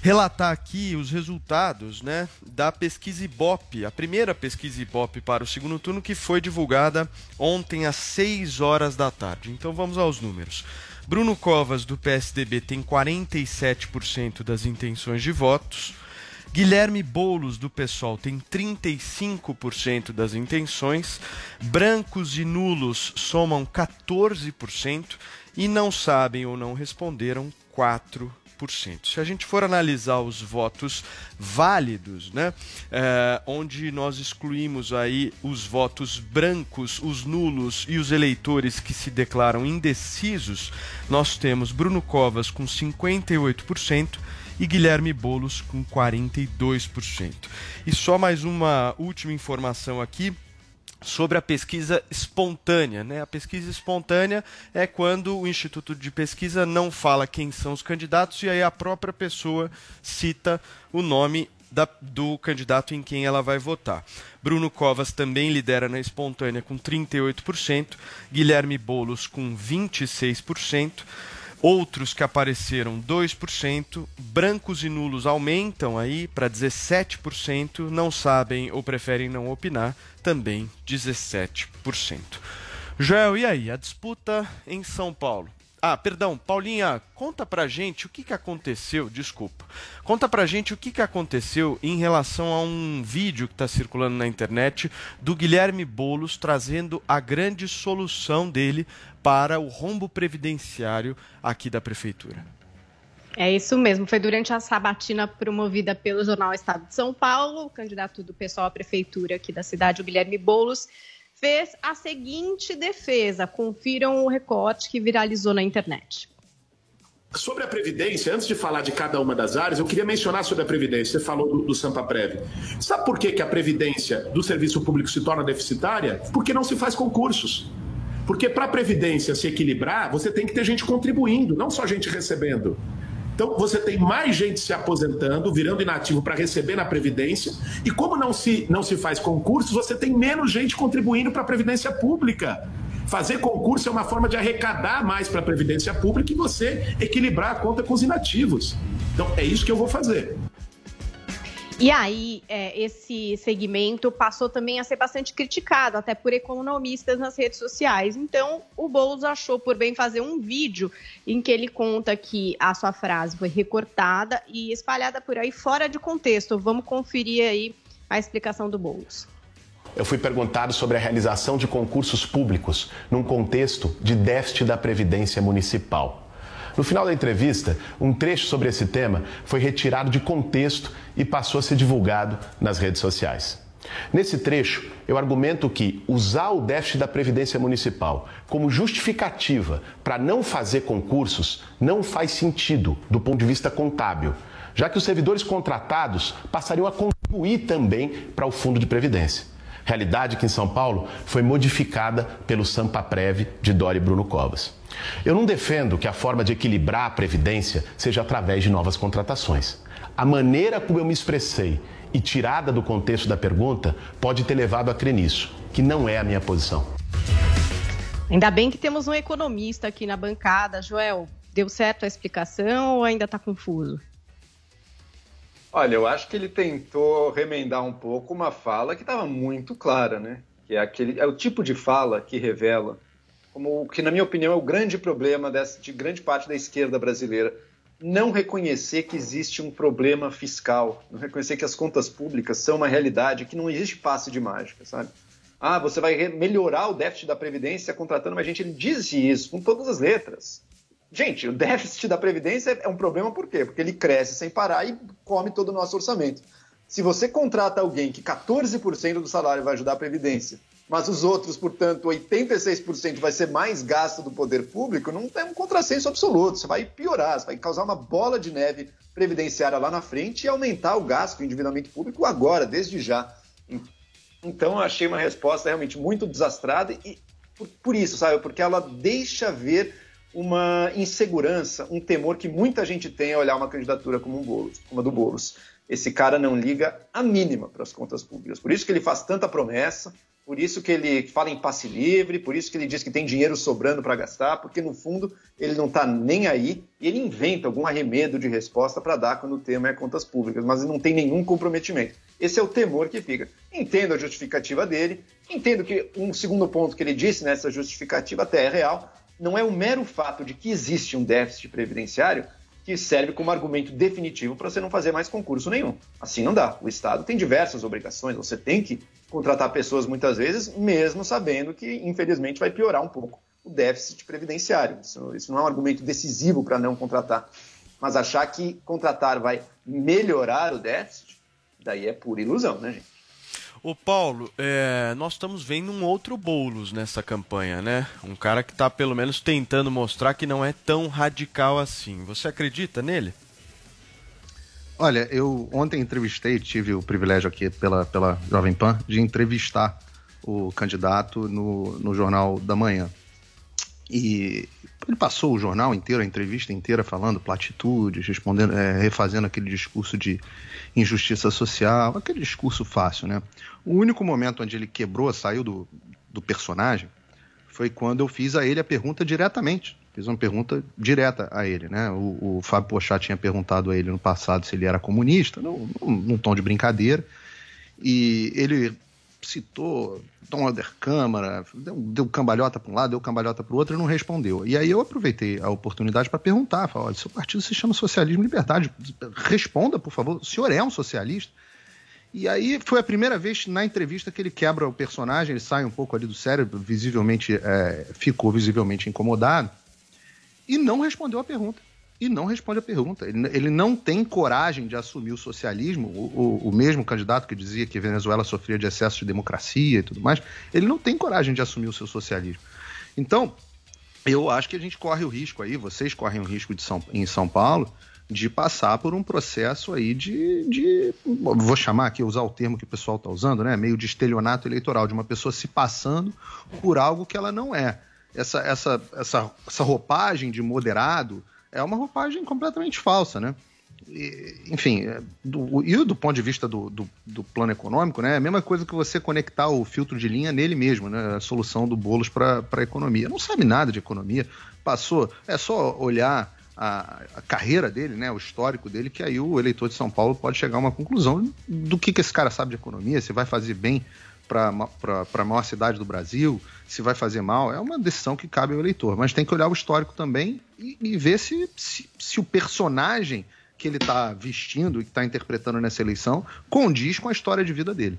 relatar aqui os resultados né, da pesquisa Ibope, a primeira pesquisa Ibope para o segundo turno, que foi divulgada ontem às 6 horas da tarde. Então vamos aos números. Bruno Covas, do PSDB, tem 47% das intenções de votos. Guilherme Boulos, do PSOL, tem 35% das intenções. Brancos e nulos somam 14% e não sabem ou não responderam 4%. Se a gente for analisar os votos válidos, né, é, onde nós excluímos aí os votos brancos, os nulos e os eleitores que se declaram indecisos, nós temos Bruno Covas com 58% e Guilherme Bolos com 42%. E só mais uma última informação aqui sobre a pesquisa espontânea. Né? A pesquisa espontânea é quando o Instituto de Pesquisa não fala quem são os candidatos e aí a própria pessoa cita o nome da- do candidato em quem ela vai votar. Bruno Covas também lidera na espontânea com 38%, Guilherme Bolos com 26%. Outros que apareceram 2%, brancos e nulos aumentam aí para 17%, não sabem ou preferem não opinar, também 17%. Joel, e aí? A disputa em São Paulo. Ah, perdão, Paulinha, conta pra gente o que, que aconteceu, desculpa. Conta pra gente o que, que aconteceu em relação a um vídeo que está circulando na internet do Guilherme Bolos trazendo a grande solução dele para o rombo previdenciário aqui da prefeitura. É isso mesmo. Foi durante a sabatina promovida pelo jornal Estado de São Paulo, o candidato do pessoal à prefeitura aqui da cidade, o Guilherme Boulos, fez a seguinte defesa. Confiram o recorte que viralizou na internet. Sobre a Previdência, antes de falar de cada uma das áreas, eu queria mencionar sobre a Previdência. Você falou do, do Sampa Prev. Sabe por que, que a Previdência do serviço público se torna deficitária? Porque não se faz concursos. Porque para a Previdência se equilibrar, você tem que ter gente contribuindo, não só gente recebendo. Então, você tem mais gente se aposentando, virando inativo para receber na Previdência, e como não se, não se faz concursos, você tem menos gente contribuindo para a Previdência Pública. Fazer concurso é uma forma de arrecadar mais para a Previdência Pública e você equilibrar a conta com os inativos. Então, é isso que eu vou fazer. E aí, é, esse segmento passou também a ser bastante criticado, até por economistas nas redes sociais. Então, o Boulos achou por bem fazer um vídeo em que ele conta que a sua frase foi recortada e espalhada por aí fora de contexto. Vamos conferir aí a explicação do Boulos. Eu fui perguntado sobre a realização de concursos públicos num contexto de déficit da Previdência Municipal. No final da entrevista, um trecho sobre esse tema foi retirado de contexto e passou a ser divulgado nas redes sociais. Nesse trecho, eu argumento que usar o déficit da Previdência Municipal como justificativa para não fazer concursos não faz sentido do ponto de vista contábil, já que os servidores contratados passariam a contribuir também para o Fundo de Previdência. Realidade que em São Paulo foi modificada pelo Sampaprev de Dória e Bruno Covas. Eu não defendo que a forma de equilibrar a Previdência seja através de novas contratações. A maneira como eu me expressei e tirada do contexto da pergunta pode ter levado a crer nisso, que não é a minha posição. Ainda bem que temos um economista aqui na bancada, Joel. Deu certo a explicação ou ainda está confuso? Olha, eu acho que ele tentou remendar um pouco uma fala que estava muito clara, né? Que é aquele é o tipo de fala que revela como o que na minha opinião é o grande problema dessa, de grande parte da esquerda brasileira, não reconhecer que existe um problema fiscal, não reconhecer que as contas públicas são uma realidade, que não existe passe de mágica, sabe? Ah, você vai melhorar o déficit da previdência contratando mais gente. Ele disse isso com todas as letras. Gente, o déficit da Previdência é um problema por quê? Porque ele cresce sem parar e come todo o nosso orçamento. Se você contrata alguém que 14% do salário vai ajudar a Previdência, mas os outros, portanto, 86% vai ser mais gasto do poder público, não é um contrassenso absoluto. Você vai piorar, você vai causar uma bola de neve previdenciária lá na frente e aumentar o gasto, o endividamento público agora, desde já. Então, eu achei uma resposta realmente muito desastrada e por, por isso, sabe? Porque ela deixa ver uma insegurança, um temor que muita gente tem ao olhar uma candidatura como, um Boulos, como a do Boulos. Esse cara não liga a mínima para as contas públicas. Por isso que ele faz tanta promessa, por isso que ele fala em passe livre, por isso que ele diz que tem dinheiro sobrando para gastar, porque no fundo ele não está nem aí e ele inventa algum arremedo de resposta para dar quando o tema é contas públicas, mas não tem nenhum comprometimento. Esse é o temor que fica. Entendo a justificativa dele, entendo que um segundo ponto que ele disse nessa justificativa até é real, não é o mero fato de que existe um déficit previdenciário que serve como argumento definitivo para você não fazer mais concurso nenhum. Assim não dá. O Estado tem diversas obrigações, você tem que contratar pessoas muitas vezes, mesmo sabendo que, infelizmente, vai piorar um pouco o déficit previdenciário. Isso, isso não é um argumento decisivo para não contratar. Mas achar que contratar vai melhorar o déficit, daí é pura ilusão, né, gente? Ô Paulo, é, nós estamos vendo um outro Boulos nessa campanha, né? Um cara que está pelo menos tentando mostrar que não é tão radical assim. Você acredita nele? Olha, eu ontem entrevistei, tive o privilégio aqui pela, pela Jovem Pan de entrevistar o candidato no, no Jornal da Manhã. E ele passou o jornal inteiro, a entrevista inteira, falando platitudes, respondendo, é, refazendo aquele discurso de injustiça social, aquele discurso fácil, né? O único momento onde ele quebrou, saiu do, do personagem, foi quando eu fiz a ele a pergunta diretamente. Fiz uma pergunta direta a ele, né? O, o Fábio Pochá tinha perguntado a ele no passado se ele era comunista, num, num- tom de brincadeira, e ele citou Tom Helder Câmara, deu, deu cambalhota para um lado, deu cambalhota para o outro e não respondeu. E aí eu aproveitei a oportunidade para perguntar, falar, olha, seu partido se chama Socialismo e Liberdade, responda, por favor, o senhor é um socialista? E aí foi a primeira vez na entrevista que ele quebra o personagem, ele sai um pouco ali do cérebro, visivelmente é, ficou visivelmente incomodado e não respondeu a pergunta. E não responde a pergunta. Ele, ele não tem coragem de assumir o socialismo, o, o- o mesmo candidato que dizia que Venezuela sofria de excesso de democracia e tudo mais, ele não tem coragem de assumir o seu socialismo. Então, eu acho que a gente corre o risco aí, vocês correm o risco de São, em São Paulo, de passar por um processo aí de, de vou chamar aqui, usar o termo que o pessoal está usando, né? Meio de estelionato eleitoral, de uma pessoa se passando por algo que ela não é. Essa, essa, essa, essa roupagem de moderado é uma roupagem completamente falsa, né? Enfim, é, do, e do ponto de vista do, do, do plano econômico, né, é a mesma coisa que você conectar o filtro de linha nele mesmo, né, a solução do Boulos para a economia. Não sabe nada de economia, passou, é só olhar a, a carreira dele, né, o histórico dele, que aí o eleitor de São Paulo pode chegar a uma conclusão do que, que esse cara sabe de economia, se vai fazer bem para a maior cidade do Brasil, se vai fazer mal, é uma decisão que cabe ao eleitor. Mas tem que olhar o histórico também e, e ver se, se, se o personagem que ele está vestindo e que está interpretando nessa eleição condiz com a história de vida dele.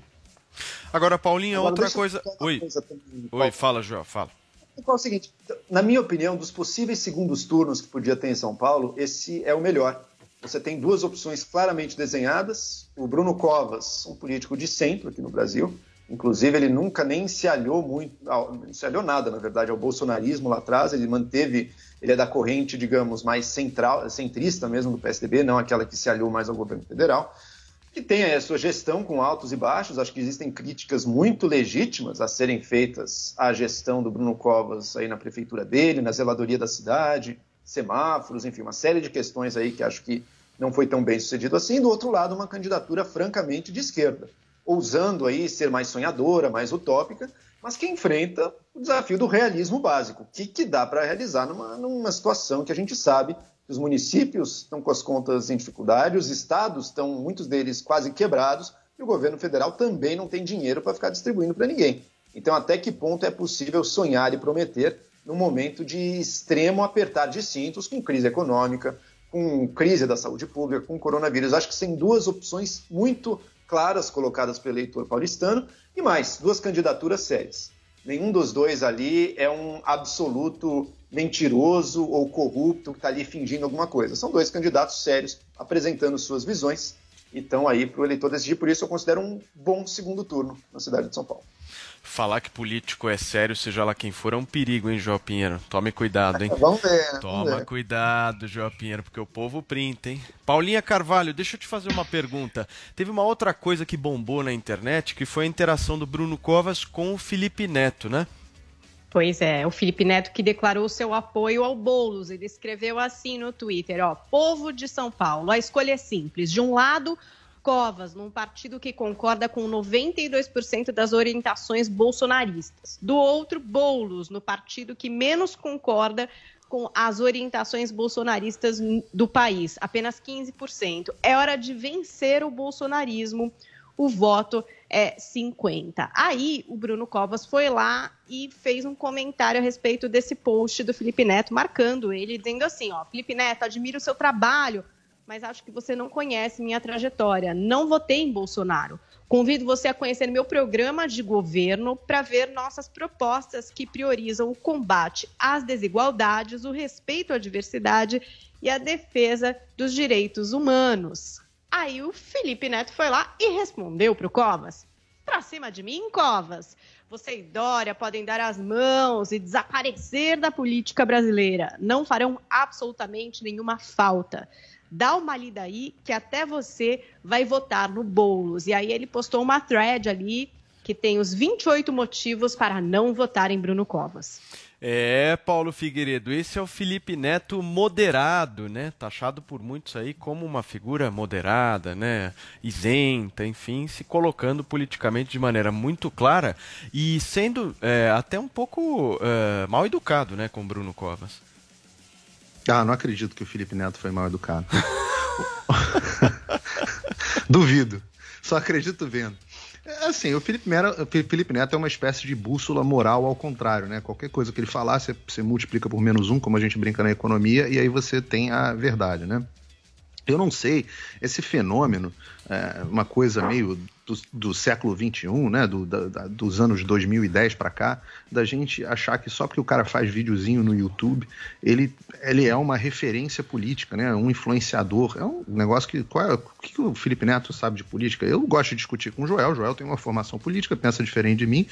Agora, Paulinho, Agora, outra coisa. Oi. coisa também, Oi, fala, João, fala. É o seguinte, na minha opinião, dos possíveis segundos turnos que podia ter em São Paulo, esse é o melhor. Você tem duas opções claramente desenhadas. O Bruno Covas, um político de centro aqui no Brasil. Inclusive, ele nunca nem se aliou muito, não se aliou nada, na verdade, ao bolsonarismo lá atrás. Ele manteve, ele é da corrente, digamos, mais central, centrista mesmo do PSDB, não aquela que se aliou mais ao governo federal que tem a sua gestão com altos e baixos. Acho que existem críticas muito legítimas a serem feitas à gestão do Bruno Covas aí na prefeitura dele, na zeladoria da cidade, semáforos, enfim, uma série de questões aí que acho que não foi tão bem sucedido assim. Do outro lado, uma candidatura francamente de esquerda. Ousando aí ser mais sonhadora, mais utópica, mas que enfrenta o desafio do realismo básico. O que, que dá para realizar numa, numa situação que a gente sabe que os municípios estão com as contas em dificuldade, os estados estão, muitos deles, quase quebrados, e o governo federal também não tem dinheiro para ficar distribuindo para ninguém. Então, até que ponto é possível sonhar e prometer num momento de extremo apertar de cintos, com crise econômica, com crise da saúde pública, com coronavírus? Acho que são duas opções muito claras colocadas pelo eleitor paulistano e mais, duas candidaturas sérias. Nenhum dos dois ali é um absoluto mentiroso ou corrupto que está ali fingindo alguma coisa. São dois candidatos sérios apresentando suas visões e estão aí para o eleitor decidir. Por isso, eu considero um bom segundo turno na cidade de São Paulo. Falar que político é sério, seja lá quem for, é um perigo, hein, João Pinheiro? Tome cuidado, hein? Vamos ver. né? Vamos Toma ver. cuidado, João Pinheiro, porque o povo printa, hein? Paulinha Carvalho, deixa eu te fazer uma pergunta. Teve uma outra coisa que bombou na internet, que foi a interação do Bruno Covas com o Felipe Neto, né? Pois é, o Felipe Neto que declarou seu apoio ao Boulos. Ele escreveu assim no Twitter, ó, povo de São Paulo, a escolha é simples. De um lado, Covas, num partido que concorda com 92% das orientações bolsonaristas. Do outro, Boulos, no partido que menos concorda com as orientações bolsonaristas do país, apenas 15%. É hora de vencer o bolsonarismo. O voto é 50. Aí o Bruno Covas foi lá e fez um comentário a respeito desse post do Felipe Neto, marcando ele, dizendo assim: ó, Felipe Neto, admiro o seu trabalho, mas acho que você não conhece minha trajetória. Não votei em Bolsonaro. Convido você a conhecer meu programa de governo para ver nossas propostas que priorizam o combate às desigualdades, o respeito à diversidade e a defesa dos direitos humanos. Aí o Felipe Neto foi lá e respondeu para o Covas. Pra cima de mim, Covas. Você e Dória podem dar as mãos e desaparecer da política brasileira. Não farão absolutamente nenhuma falta. Dá uma lida aí que até você vai votar no Boulos. E aí ele postou uma thread ali que tem os 28 motivos para não votar em Bruno Covas. É, Paulo Figueiredo, esse é o Felipe Neto moderado, né? Taxado por muitos aí como uma figura moderada, né? Isenta, enfim, se colocando politicamente de maneira muito clara e sendo é, até um pouco é, mal educado, né, com Bruno Covas. Ah, não acredito que o Felipe Neto foi mal educado. Duvido. Só acredito vendo. É Assim, o Felipe, Mera- o Felipe Neto é uma espécie de bússola moral ao contrário, né? Qualquer coisa que ele falar, você, você multiplica por menos um, como a gente brinca na economia, e aí você tem a verdade, né? Eu não sei, esse fenômeno, é, uma coisa meio do, do século XXI, né, do- da- dos anos 2010 para cá, da gente achar que só porque o cara faz videozinho no YouTube, ele, ele é uma referência política, né, um influenciador. É um negócio que. Qual é, o que, o Felipe Neto sabe de política? Eu gosto de discutir com o Joel. O Joel tem uma formação política, pensa diferente de mim,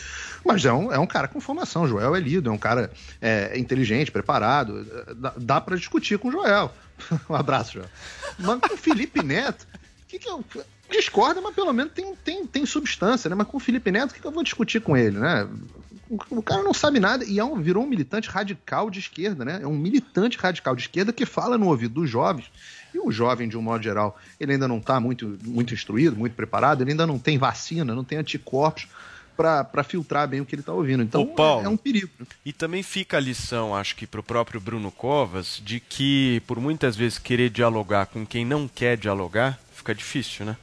mas é um, é um cara com formação. O Joel é lido, é um cara é, inteligente, preparado. Dá, dá para discutir com o Joel. um abraço, Joel. Mas com o Felipe Neto, que, que eu. Discorda, mas pelo menos tem, tem, tem substância, né? Mas com o Felipe Neto, o que, que eu vou discutir com ele, né? O, o cara não sabe nada e é um, virou um militante radical de esquerda, né? É um militante radical de esquerda que fala no ouvido dos jovens. E o jovem, de um modo geral, ele ainda não está muito, muito instruído, muito preparado, ele ainda não tem vacina, não tem anticorpos para filtrar bem o que ele está ouvindo. Então Paulo, é, é um perigo. E também fica a lição, acho que para o próprio Bruno Covas, de que por muitas vezes querer dialogar com quem não quer dialogar fica difícil, né?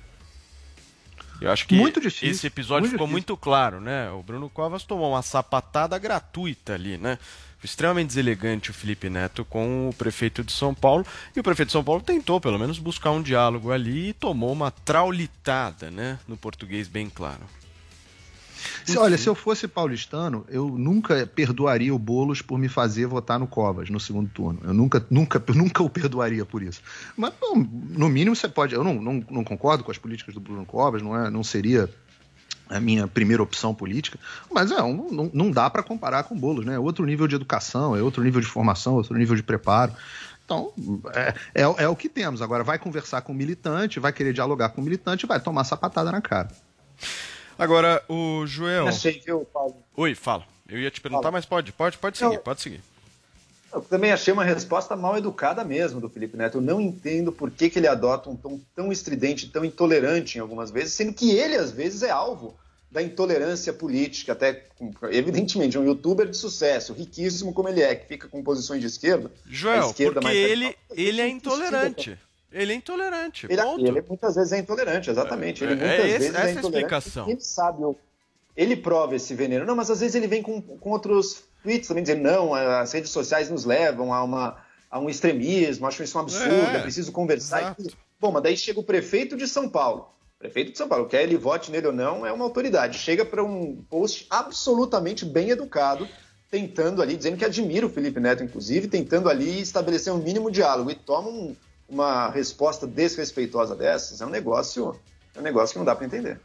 Eu acho que Muito difícil, esse episódio muito ficou difícil. muito claro, né? O Bruno Covas tomou uma sapatada gratuita ali, né? Extremamente deselegante o Felipe Neto com o prefeito de São Paulo. E o prefeito de São Paulo tentou, pelo menos, buscar um diálogo ali e tomou uma traulitada, né? No português bem claro. Se- olha, se eu fosse paulistano, eu nunca perdoaria o Boulos por me fazer votar no Covas no segundo turno. Eu nunca, nunca, nunca o perdoaria por isso. Mas, pô, no mínimo, você pode. Eu não, não, não concordo com as políticas do Bruno Covas, não, é, não seria a minha primeira opção política, mas é, um- não, não dá para comparar com o Boulos, né? É outro nível de educação, é outro nível de formação, outro nível de preparo. Então, é, é, é o que temos. Agora, vai conversar com o militante, vai querer dialogar com o militante, vai tomar sapatada na cara. Agora, o Joel. Achei, viu, Paulo? Oi, fala. Eu ia te perguntar, mas pode, pode, pode seguir, pode seguir. Eu também achei uma resposta mal educada mesmo do Felipe Neto. Eu não entendo por que, que ele adota um tom tão estridente, tão intolerante em algumas vezes, sendo que ele, às vezes, é alvo da intolerância política, até, evidentemente, um youtuber de sucesso, riquíssimo como ele é, que fica com posições de esquerda. Joel, esquerda porque ele, ele é intolerante. Ele é intolerante. Ele, ponto. ele muitas vezes é intolerante, exatamente. Ele É- muitas é esse- vezes essa é intolerante. explicação. Ele sabe, o- ele prova esse veneno. Não, mas às vezes ele vem com, com outros tweets também dizendo, não, as redes sociais nos levam a, uma, a um extremismo, acho isso um absurdo, É, é, preciso conversar. exato. Bom, mas daí chega o prefeito de São Paulo. Prefeito de São Paulo, quer ele vote nele ou não, é uma autoridade. Chega para um post absolutamente bem educado, tentando ali, dizendo que admira o Felipe Neto, inclusive, tentando ali estabelecer um mínimo diálogo e toma um- uma resposta desrespeitosa dessas. É um negócio, é um negócio que não dá para entender.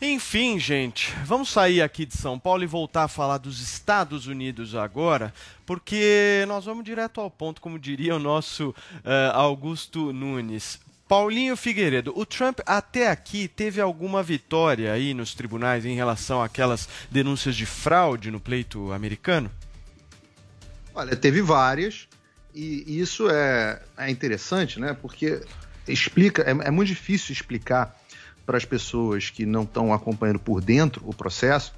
Enfim, gente, vamos sair aqui de São Paulo e voltar a falar dos Estados Unidos agora, porque nós vamos direto ao ponto, como diria o nosso eh, Augusto Nunes. Paulinho Figueiredo, o Trump até aqui teve alguma vitória aí nos tribunais em relação àquelas denúncias de fraude no pleito americano? Olha, teve várias, e isso é, é interessante, né? Porque explica, é, é muito difícil explicar para as pessoas que não estão acompanhando por dentro o processo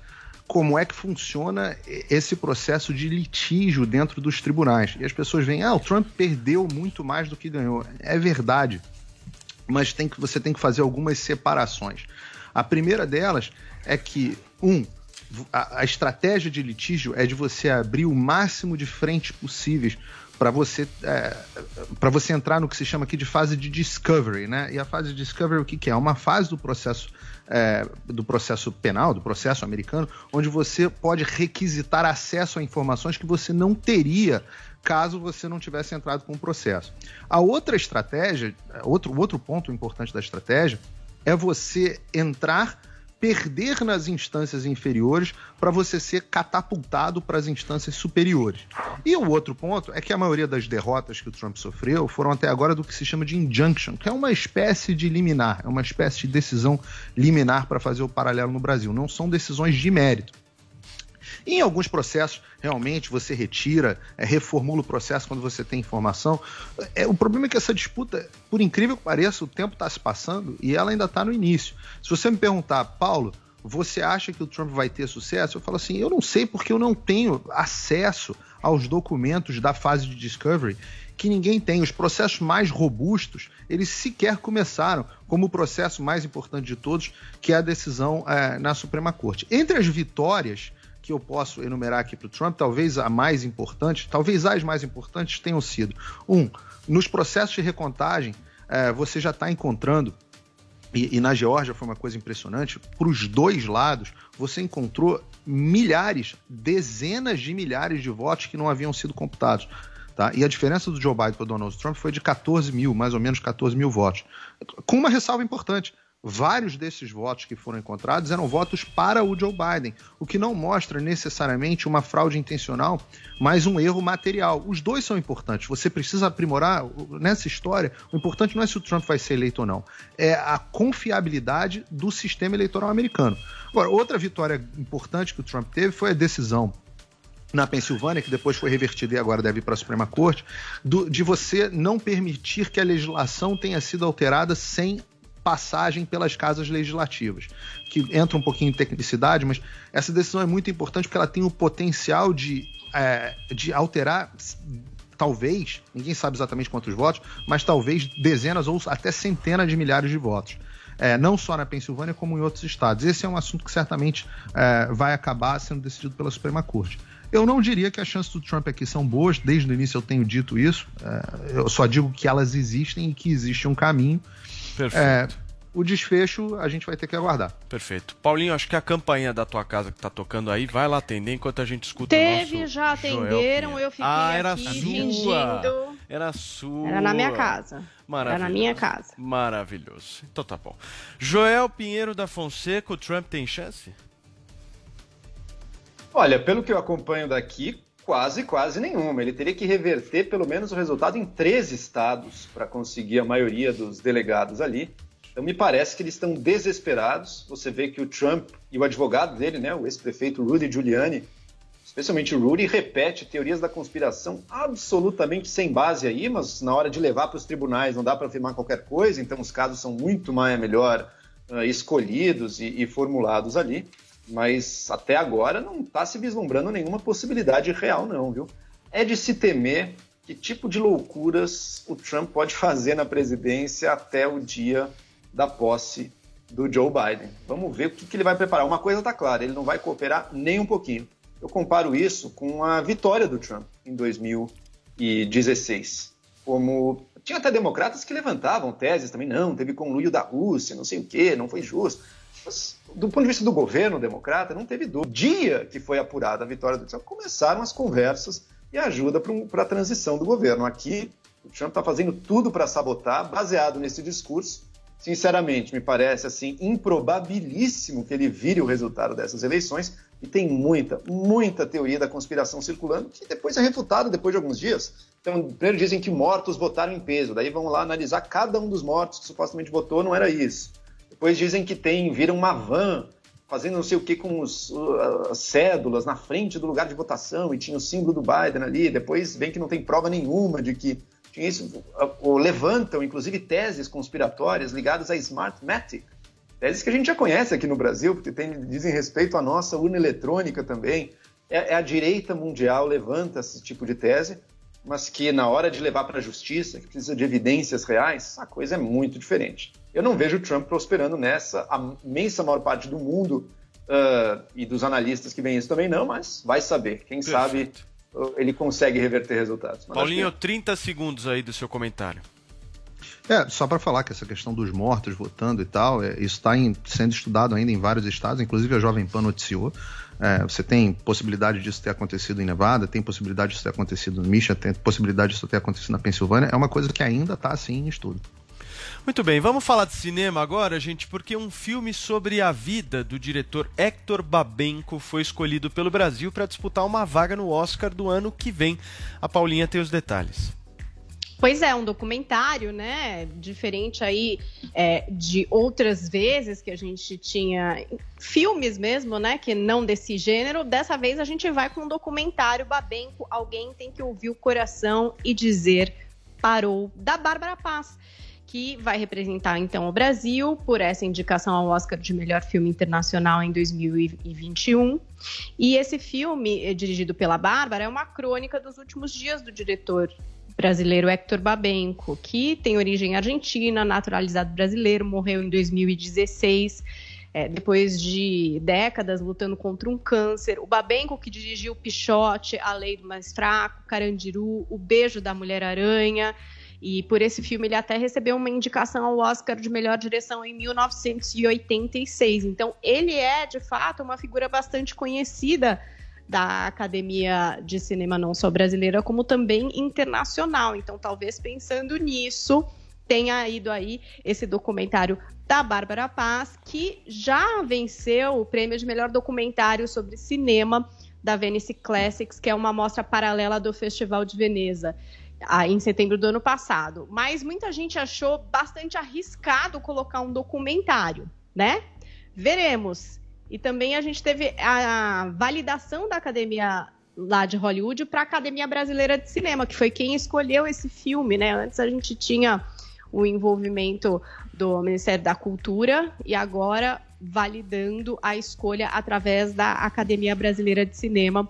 como é que funciona esse processo de litígio dentro dos tribunais. E as pessoas veem, ah, o Trump perdeu muito mais do que ganhou. É verdade, mas tem que, você tem que fazer algumas separações. A primeira delas é que, um, a, a estratégia de litígio é de você abrir o máximo de frentes possíveis para você é, para você entrar no que se chama aqui de fase de discovery, né? E a fase de discovery o que, que é? É uma fase do processo é, do processo penal, do processo americano, onde você pode requisitar acesso a informações que você não teria caso você não tivesse entrado com o processo. A outra estratégia, outro, outro ponto importante da estratégia é você entrar, perder nas instâncias inferiores para você ser catapultado para as instâncias superiores. E o outro ponto é que a maioria das derrotas que o Trump sofreu foram até agora do que se chama de injunction, que é uma espécie de liminar, é uma espécie de decisão liminar para fazer o paralelo no Brasil. Não são decisões de mérito. Em alguns processos, realmente, você retira, é, reformula o processo quando você tem informação. É, o problema é que essa disputa, por incrível que pareça, o tempo está se passando e ela ainda está no início. Se você me perguntar, Paulo, você acha que o Trump vai ter sucesso? Eu falo assim, eu não sei porque eu não tenho acesso aos documentos da fase de discovery que ninguém tem. Os processos mais robustos, eles sequer começaram, como o processo mais importante de todos, que é a decisão é, na Suprema Corte. Entre as vitórias que eu posso enumerar aqui para o Trump, talvez a mais importante, talvez as mais importantes tenham sido: um, nos processos de recontagem, eh, você já está encontrando, e, e na Geórgia foi uma coisa impressionante, para os dois lados, você encontrou milhares, dezenas de milhares de votos que não haviam sido computados. Tá? E a diferença do Joe Biden para Donald Trump foi de 14 mil, mais ou menos 14 mil votos. Com uma ressalva importante. Vários desses votos que foram encontrados eram votos para o Joe Biden, o que não mostra necessariamente uma fraude intencional, mas um erro material. Os dois são importantes. Você precisa aprimorar nessa história. O importante não é se o Trump vai ser eleito ou não, é a confiabilidade do sistema eleitoral americano. Agora, outra vitória importante que o Trump teve foi a decisão na Pensilvânia, que depois foi revertida e agora deve ir para a Suprema Corte, do- de você não permitir que a legislação tenha sido alterada sem passagem pelas casas legislativas, que entra um pouquinho em tecnicidade, mas essa decisão é muito importante porque ela tem o potencial de, é, de alterar, talvez, ninguém sabe exatamente quantos votos, mas talvez dezenas ou até centenas de milhares de votos. É, não só na Pensilvânia, como em outros estados. Esse é um assunto que certamente é, vai acabar sendo decidido pela Suprema Corte. Eu não diria que as chances do Trump aqui são boas, desde o início eu tenho dito isso. É, eu só digo que elas existem e que existe um caminho. Perfeito. É, o desfecho a gente vai ter que aguardar. Perfeito. Paulinho, acho que a campainha da tua casa que tá tocando aí, vai lá atender enquanto a gente escuta o Teve, nosso já atenderam, eu fiquei ah, era aqui sua. fingindo. Era sua. Era na minha casa. Maravilhoso. Era na minha casa. Maravilhoso. Então tá bom. Joel Pinheiro da Fonseca, o Trump tem chance? Olha, pelo que eu acompanho daqui, quase, quase nenhuma. Ele teria que reverter pelo menos o resultado em três estados para conseguir a maioria dos delegados ali. Então me parece que eles estão desesperados. Você vê que o Trump e o advogado dele, né, o ex-prefeito Rudy Giuliani, especialmente o Rudy, repete teorias da conspiração absolutamente sem base aí, mas na hora de levar para os tribunais não dá para afirmar qualquer coisa, então os casos são muito mais melhor uh, escolhidos e, e, formulados ali. Mas até agora não está se vislumbrando nenhuma possibilidade real, não, viu? É de se temer que tipo de loucuras o Trump pode fazer na presidência até o dia da posse do Joe Biden. Vamos ver o que, que ele vai preparar. Uma coisa está clara: ele não vai cooperar nem um pouquinho. Eu comparo isso com a vitória do Trump em 2016. Como tinha até democratas que levantavam teses também, não, teve conluio da Rússia, não sei o quê, não foi justo. Do ponto de vista do governo democrata, não teve dúvida. Dia que foi apurada a vitória do Trump, começaram as conversas e ajuda para a transição do governo. Aqui, o Trump está fazendo tudo para sabotar, baseado nesse discurso. Sinceramente, me parece assim improbabilíssimo que ele vire o resultado dessas eleições, e tem muita, muita teoria da conspiração circulando que depois é refutada depois de alguns dias. Então, primeiro dizem que mortos votaram em peso, daí vão lá analisar cada um dos mortos que supostamente votou, não era isso. Depois dizem que tem, viram uma van fazendo não sei o que com os, as cédulas na frente do lugar de votação e tinha o símbolo do Biden ali. Depois vem que não tem prova nenhuma de que tinha isso. Levantam, inclusive, teses conspiratórias ligadas a Smartmatic, Teses que a gente já conhece aqui no Brasil, porque tem, dizem respeito à nossa urna eletrônica também. É, é a direita mundial levanta esse tipo de tese, mas que na hora de levar para a justiça, que precisa de evidências reais, a coisa é muito diferente. Eu não vejo o Trump prosperando nessa. A imensa maior parte do mundo uh, e dos analistas que veem isso também não, mas vai saber. Quem Perfeito. sabe uh, ele consegue reverter resultados. Mas Paulinho, que... 30 segundos aí do seu comentário. É, só para falar que essa questão dos mortos votando e tal, é, isso está sendo estudado ainda em vários estados, inclusive a Jovem Pan noticiou. É, você tem possibilidade disso ter acontecido em Nevada, tem possibilidade disso ter acontecido no Michigan, tem possibilidade disso ter acontecido na Pensilvânia. É uma coisa que ainda está assim em estudo. Muito bem, vamos falar de cinema agora, gente, porque um filme sobre a vida do diretor Hector Babenco foi escolhido pelo Brasil para disputar uma vaga no Oscar do ano que vem. A Paulinha tem os detalhes. Pois é, um documentário, né? Diferente aí é, de outras vezes que a gente tinha filmes mesmo, né? Que não desse gênero. Dessa vez a gente vai com um documentário Babenco. Alguém tem que ouvir o coração e dizer parou, da Bárbara Paz. Que vai representar então o Brasil por essa indicação ao Oscar de melhor filme internacional em 2021. E esse filme, eh, dirigido pela Bárbara, é uma crônica dos últimos dias do diretor brasileiro Hector Babenco, que tem origem argentina, naturalizado brasileiro, morreu em 2016. É, depois de décadas lutando contra um câncer. O Babenco, que dirigiu Pichote, A Lei do Mais Fraco, Carandiru, O Beijo da Mulher-Aranha. E por esse filme ele até recebeu uma indicação ao Oscar de melhor direção em 1986. Então ele é, de fato, uma figura bastante conhecida da Academia de Cinema não só brasileira, como também internacional. Então, talvez pensando nisso, tenha ido aí esse documentário da Bárbara Paz, que já venceu o prêmio de melhor documentário sobre cinema da Venice Classics, que é uma mostra paralela do Festival de Veneza. Em setembro do ano passado. Mas muita gente achou bastante arriscado colocar um documentário, né? Veremos. E também a gente teve a validação da academia lá de Hollywood para a Academia Brasileira de Cinema, que foi quem escolheu esse filme, né? Antes a gente tinha o envolvimento do Ministério da Cultura e agora validando a escolha através da Academia Brasileira de Cinema.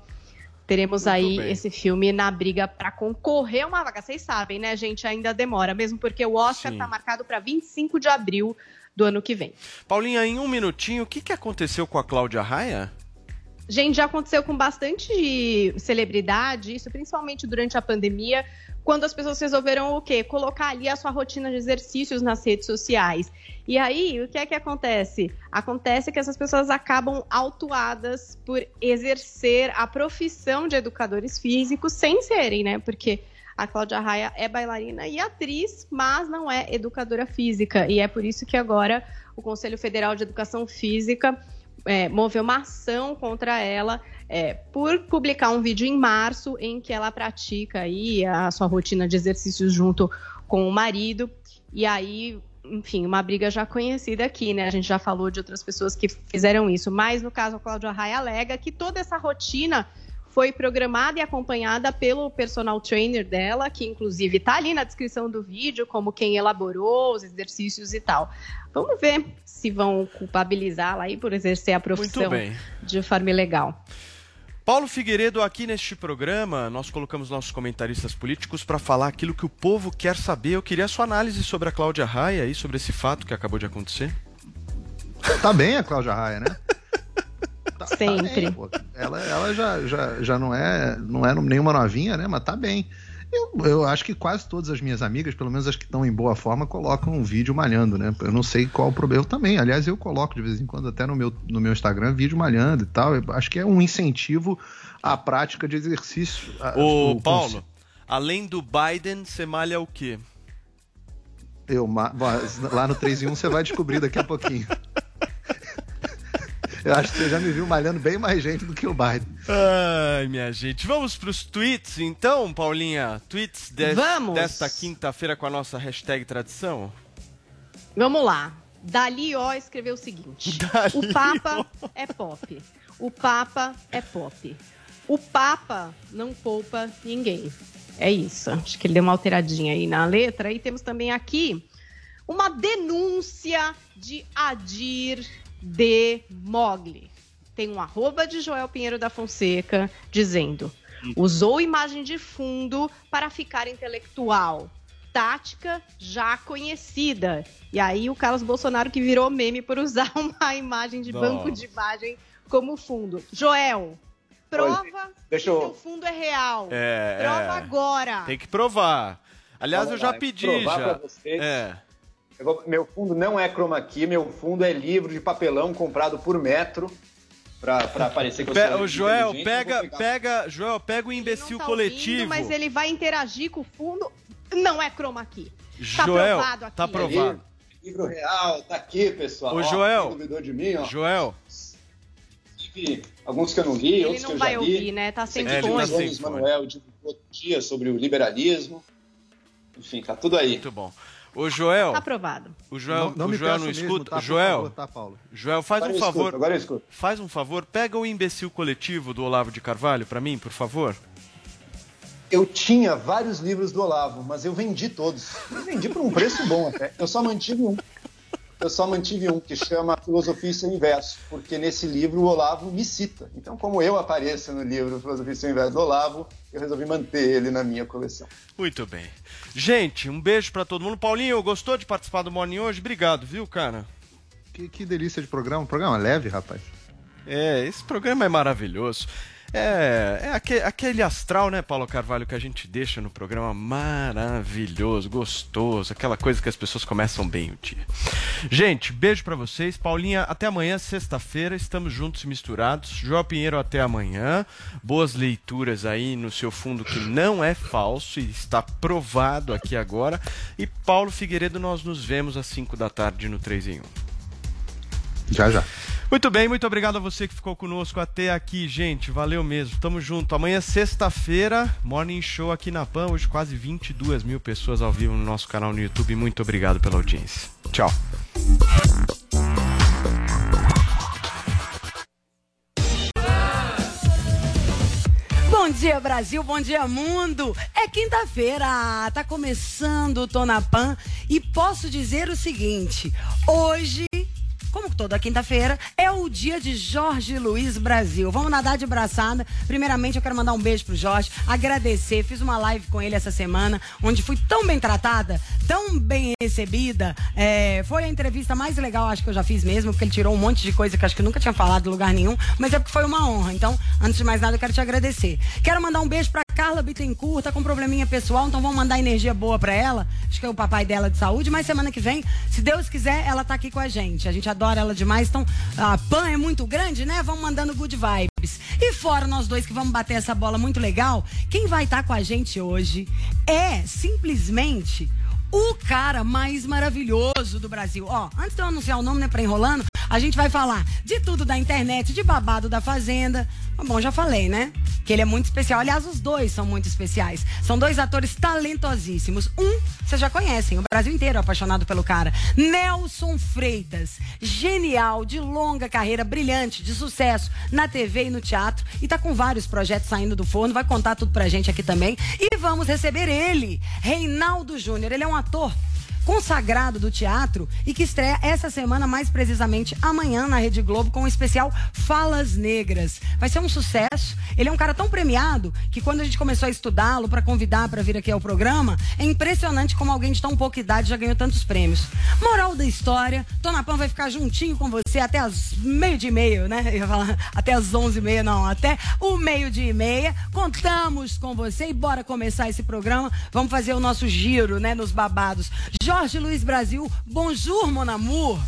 Teremos Muito aí bem. esse filme na briga para concorrer a uma vaga. Vocês sabem, né, gente? Ainda demora, mesmo porque o Oscar está marcado para 25 de abril do ano que vem. Paulinha, em um minutinho, o que, que aconteceu com a Cláudia Raia? Gente, já aconteceu com bastante celebridade, isso principalmente durante a pandemia, quando as pessoas resolveram o quê? Colocar ali a sua rotina de exercícios nas redes sociais. E aí, o que é que acontece? Acontece que essas pessoas acabam autuadas por exercer a profissão de educadores físicos sem serem, né? Porque a Cláudia Raia é bailarina e atriz, mas não é educadora física. E é por isso que agora o Conselho Federal de Educação Física é, moveu uma ação contra ela é, por publicar um vídeo em março em que ela pratica aí a sua rotina de exercícios junto com o marido. E aí, enfim, uma briga já conhecida aqui, né? A gente já falou de outras pessoas que fizeram isso. Mas no caso, a Cláudia Raia alega que toda essa rotina foi programada e acompanhada pelo personal trainer dela, que inclusive está ali na descrição do vídeo, como quem elaborou os exercícios e tal. Vamos ver se vão culpabilizá-la aí por exercer a profissão de forma ilegal. Paulo Figueiredo, aqui neste programa, nós colocamos nossos comentaristas políticos para falar aquilo que o povo quer saber. Eu queria a sua análise sobre a Cláudia Raia e sobre esse fato que acabou de acontecer. Tá bem a Cláudia Raia, né? Tá- tá Sempre. bem, pô. ela ela já, já, já não, é, não é nenhuma novinha, né? Mas tá bem. Eu, eu acho que quase todas as minhas amigas, pelo menos as que estão em boa forma, colocam um vídeo malhando, né? Eu não sei qual o problema. Eu também. Aliás, eu coloco de vez em quando até no meu, no meu Instagram vídeo malhando e tal. Eu acho que é um incentivo à prática de exercício. Ô, o- Paulo, além do Biden, você malha o quê? Eu, lá no 3 em 1 você vai descobrir daqui a pouquinho. Eu acho que você já me viu malhando bem mais gente do que o Biden. Ai, minha gente. Vamos pros tweets, então, Paulinha? Tweets des- Vamos. desta quinta-feira com a nossa hashtag tradição? Vamos lá. Dali O escreveu o seguinte: O Papa é pop. O Papa é pop. O Papa não poupa ninguém. É isso. Acho que ele deu uma alteradinha aí na letra. E temos também aqui uma denúncia de Adir de Mogli. Tem um arroba de Joel Pinheiro da Fonseca dizendo: usou imagem de fundo para ficar intelectual. Tática já conhecida. E aí o Carlos Bolsonaro que virou meme por usar uma imagem de Nossa. banco de imagem como fundo. Joel, prova Deixa que eu- seu fundo é real. É, Prova é. agora. Tem que provar. Aliás, Vamos eu já lá, pedi, provar já. pra vocês. É. Eu vou- meu fundo não é chroma key, meu fundo é livro de papelão comprado por metro pra, pra parecer que eu Pe- sou Ô, Joel, pega, pega, Joel, pega o imbecil Tá coletivo. ouvindo, mas ele vai interagir com o fundo. Não é chroma key. Tá Joel, aprovado aqui. tá aprovado. Livro real, tá aqui, pessoal. Ó, Joel. duvidou de mim, ó. Joel, Tive alguns que eu não li, Ele outros não que eu vai já li. ouvir, né? Tá sem É, ele tá o. Manuel divulgou dia sobre o liberalismo. Enfim, tá tudo aí. Muito bom. Ô, Joel, Tá aprovado. o Joel, Não- não o me Joel não mesmo, escuta. tá, Joel, favor, tá, Paulo? Joel, faz Agora um eu escuto, favor. agora eu escuto. Faz um favor, pega o imbecil coletivo do Olavo de Carvalho pra mim, por favor. Eu tinha vários livros do Olavo, mas eu vendi todos. Eu vendi por um preço bom até. Eu só mantive um. Eu só mantive um que chama Filosofia e seu Inverso, porque nesse livro o Olavo me cita. Então, como eu apareço no livro Filosofia e seu Inverso do Olavo, eu resolvi manter ele na minha coleção. Muito bem. Gente, um beijo pra todo mundo. Paulinho, gostou de participar do Morning hoje? Obrigado, viu, cara? Que, que delícia de programa. Um programa leve, rapaz. É, esse programa é maravilhoso. É, é aque- aquele astral, né, Paulo Carvalho, que a gente deixa no programa maravilhoso, gostoso, aquela coisa que as pessoas começam bem o dia. Gente, beijo pra vocês. Paulinha, até amanhã, sexta-feira, estamos juntos e misturados. João Pinheiro, até amanhã. Boas leituras aí no seu fundo que não é falso e está provado aqui agora. E Paulo Figueiredo, nós nos vemos às 5 da tarde no 3 em 1. Já, já. Muito bem, muito obrigado a você que ficou conosco até aqui, gente. Valeu mesmo. Tamo junto. Amanhã, sexta-feira, Morning Show aqui na PAN. Hoje, quase 22 mil pessoas ao vivo no nosso canal no YouTube. Muito obrigado pela audiência. Tchau. Bom dia, Brasil. Bom dia, mundo. É quinta-feira. Tá começando o Tô na Pan e posso dizer o seguinte: hoje. Como toda quinta-feira, é o dia de Jorge Luiz Brasil. Vamos nadar de braçada. Primeiramente, eu quero mandar um beijo pro Jorge, agradecer. Fiz uma live com ele essa semana, onde fui tão bem tratada, tão bem recebida. É, foi a entrevista mais legal, acho que eu já fiz mesmo, porque ele tirou um monte de coisa que acho que nunca tinha falado em lugar nenhum, mas é porque foi uma honra. Então, antes de mais nada, eu quero te agradecer. Quero mandar um beijo pra Carla Bittencourt, tá com um probleminha pessoal, então vamos mandar energia boa pra ela. Acho que é o papai dela de saúde, mas semana que vem, se Deus quiser, ela tá aqui com a gente. A gente adora ela demais, então a PAN é muito grande, né? Vamos mandando good vibes. E fora nós dois que vamos bater essa bola muito legal, quem vai estar com a gente hoje é simplesmente o cara mais maravilhoso do Brasil. Ó, antes de eu anunciar o nome, né, pra enrolando, A gente vai falar de tudo da internet, de babado da Fazenda. Bom, já falei, né? Que ele é muito especial. Aliás, os dois são muito especiais. São dois atores talentosíssimos. Um, vocês já conhecem, o Brasil inteiro é apaixonado pelo cara. Nelson Freitas. Genial, de longa carreira, brilhante, de sucesso na TV e no teatro. E tá com vários projetos saindo do forno. Vai contar tudo pra gente aqui também. E vamos receber ele, Reinaldo Júnior. Ele é um ator consagrado do teatro e que estreia essa semana, mais precisamente amanhã na Rede Globo, com o especial Falas Negras. Vai ser um sucesso. Ele é um cara tão premiado que quando a gente começou a estudá-lo para convidar para vir aqui ao programa, é impressionante como alguém de tão pouca idade já ganhou tantos prêmios. Moral da história, Dona Pan vai ficar juntinho com você até as meio de meio, né? Eu ia falar até as onze e meia, não, até o meio de meia. Contamos com você e bora começar esse programa. Vamos fazer o nosso giro, né, nos babados. Jorge Luiz Brasil, bonjour, mon amour.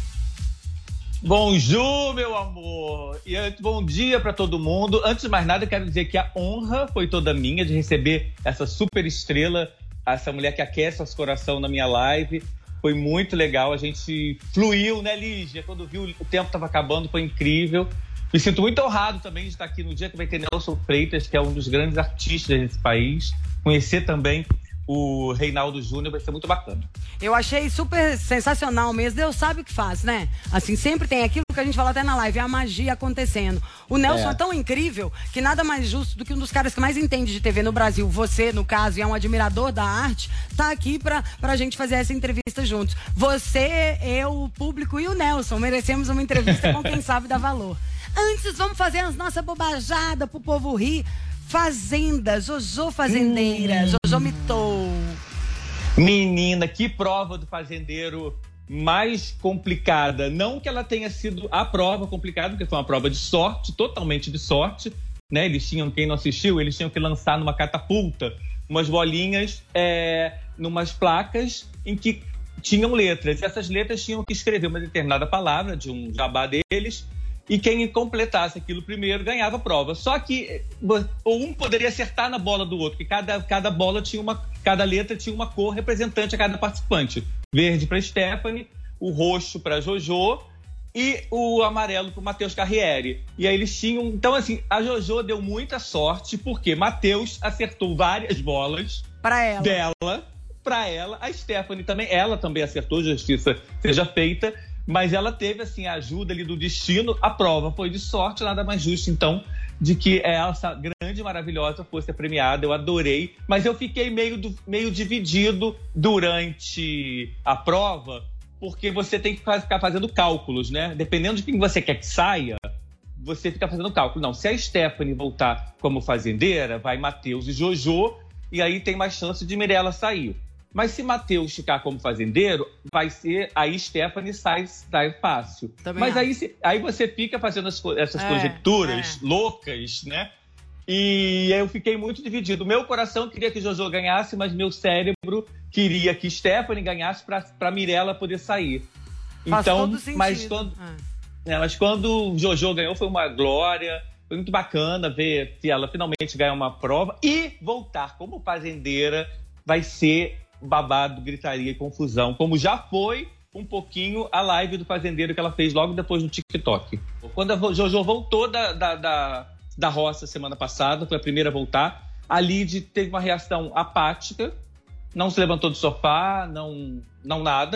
Bonjour, meu amor! E bom dia para todo mundo. Antes de mais nada, quero dizer que a honra foi toda minha de receber essa super estrela, essa mulher que aquece nosso coração na minha live. Foi muito legal, a gente fluiu, né, Lígia? Quando viu o tempo estava acabando, foi incrível. Me sinto muito honrado também de estar aqui no dia que vai ter Nelson Freitas, que é um dos grandes artistas desse país. Conhecer também o Reinaldo Júnior vai ser muito bacana. Eu achei super sensacional mesmo. Deus sabe o que faz, né? Assim, sempre tem aquilo que a gente fala até na live, é a magia acontecendo. O Nelson é. É. tão incrível que nada mais justo do que um dos caras que mais entende de TV no Brasil, você, no caso, e é um admirador da arte, tá aqui pra, pra gente fazer essa entrevista juntos. Você, eu, o público e o Nelson merecemos uma entrevista com quem sabe dar valor. Antes, vamos fazer as nossas bobajadas pro povo rir. Fazenda, Jojo Fazendeira, Jojo mitou. Menina, que prova do fazendeiro mais complicada. Não que ela tenha sido a prova complicada, porque foi uma prova de sorte, totalmente de sorte. Né? Eles tinham, quem não assistiu, eles tinham que lançar numa catapulta umas bolinhas, é, numas placas em que tinham letras. E essas letras tinham que escrever uma determinada palavra de um jabá deles. E quem completasse aquilo primeiro ganhava a prova. Só que eh, um poderia acertar na bola do outro, porque cada, cada bola tinha uma. Cada letra tinha uma cor representante a cada participante. Verde para Stephanie, o roxo para Jojo e o amarelo para o Matheus Carriere. E aí eles tinham. Então, assim, a Jojo deu muita sorte, porque Matheus acertou várias bolas Pra ela. dela, para ela. A Stephanie também, ela também acertou, justiça seja feita. Mas ela teve, assim, a ajuda ali do destino. A prova foi de sorte, nada mais justo, então, de que essa grande maravilhosa fosse premiada. Eu adorei. Mas eu fiquei meio, meio dividido durante a prova, porque você tem que ficar fazendo cálculos, né? Dependendo de quem você quer que saia, você fica fazendo cálculo. Não, se a Stephanie voltar como fazendeira, vai Matheus e Jojo, e aí tem mais chance de Mirella sair. Mas se Matheus ficar como fazendeiro, vai ser. Aí Stephanie sai, sai fácil. Também Mas acho. aí, aí você fica fazendo as essas É, conjecturas loucas, né? E eu fiquei muito dividido. Meu coração queria que Jojo ganhasse, mas meu cérebro queria que Stephanie ganhasse para Mirella poder sair. Faz então, todo sentido. mas quando, Ah. é, mas quando o Jojo ganhou foi uma glória. Foi muito bacana ver se ela finalmente ganhar uma prova e voltar como fazendeira vai ser babado, gritaria e confusão, como já foi um pouquinho a live do fazendeiro que ela fez logo depois no TikTok. Quando a Jojo voltou da, da, da, da roça semana passada, foi a primeira a voltar, a Lid teve uma reação apática, não se levantou do sofá, não, não nada.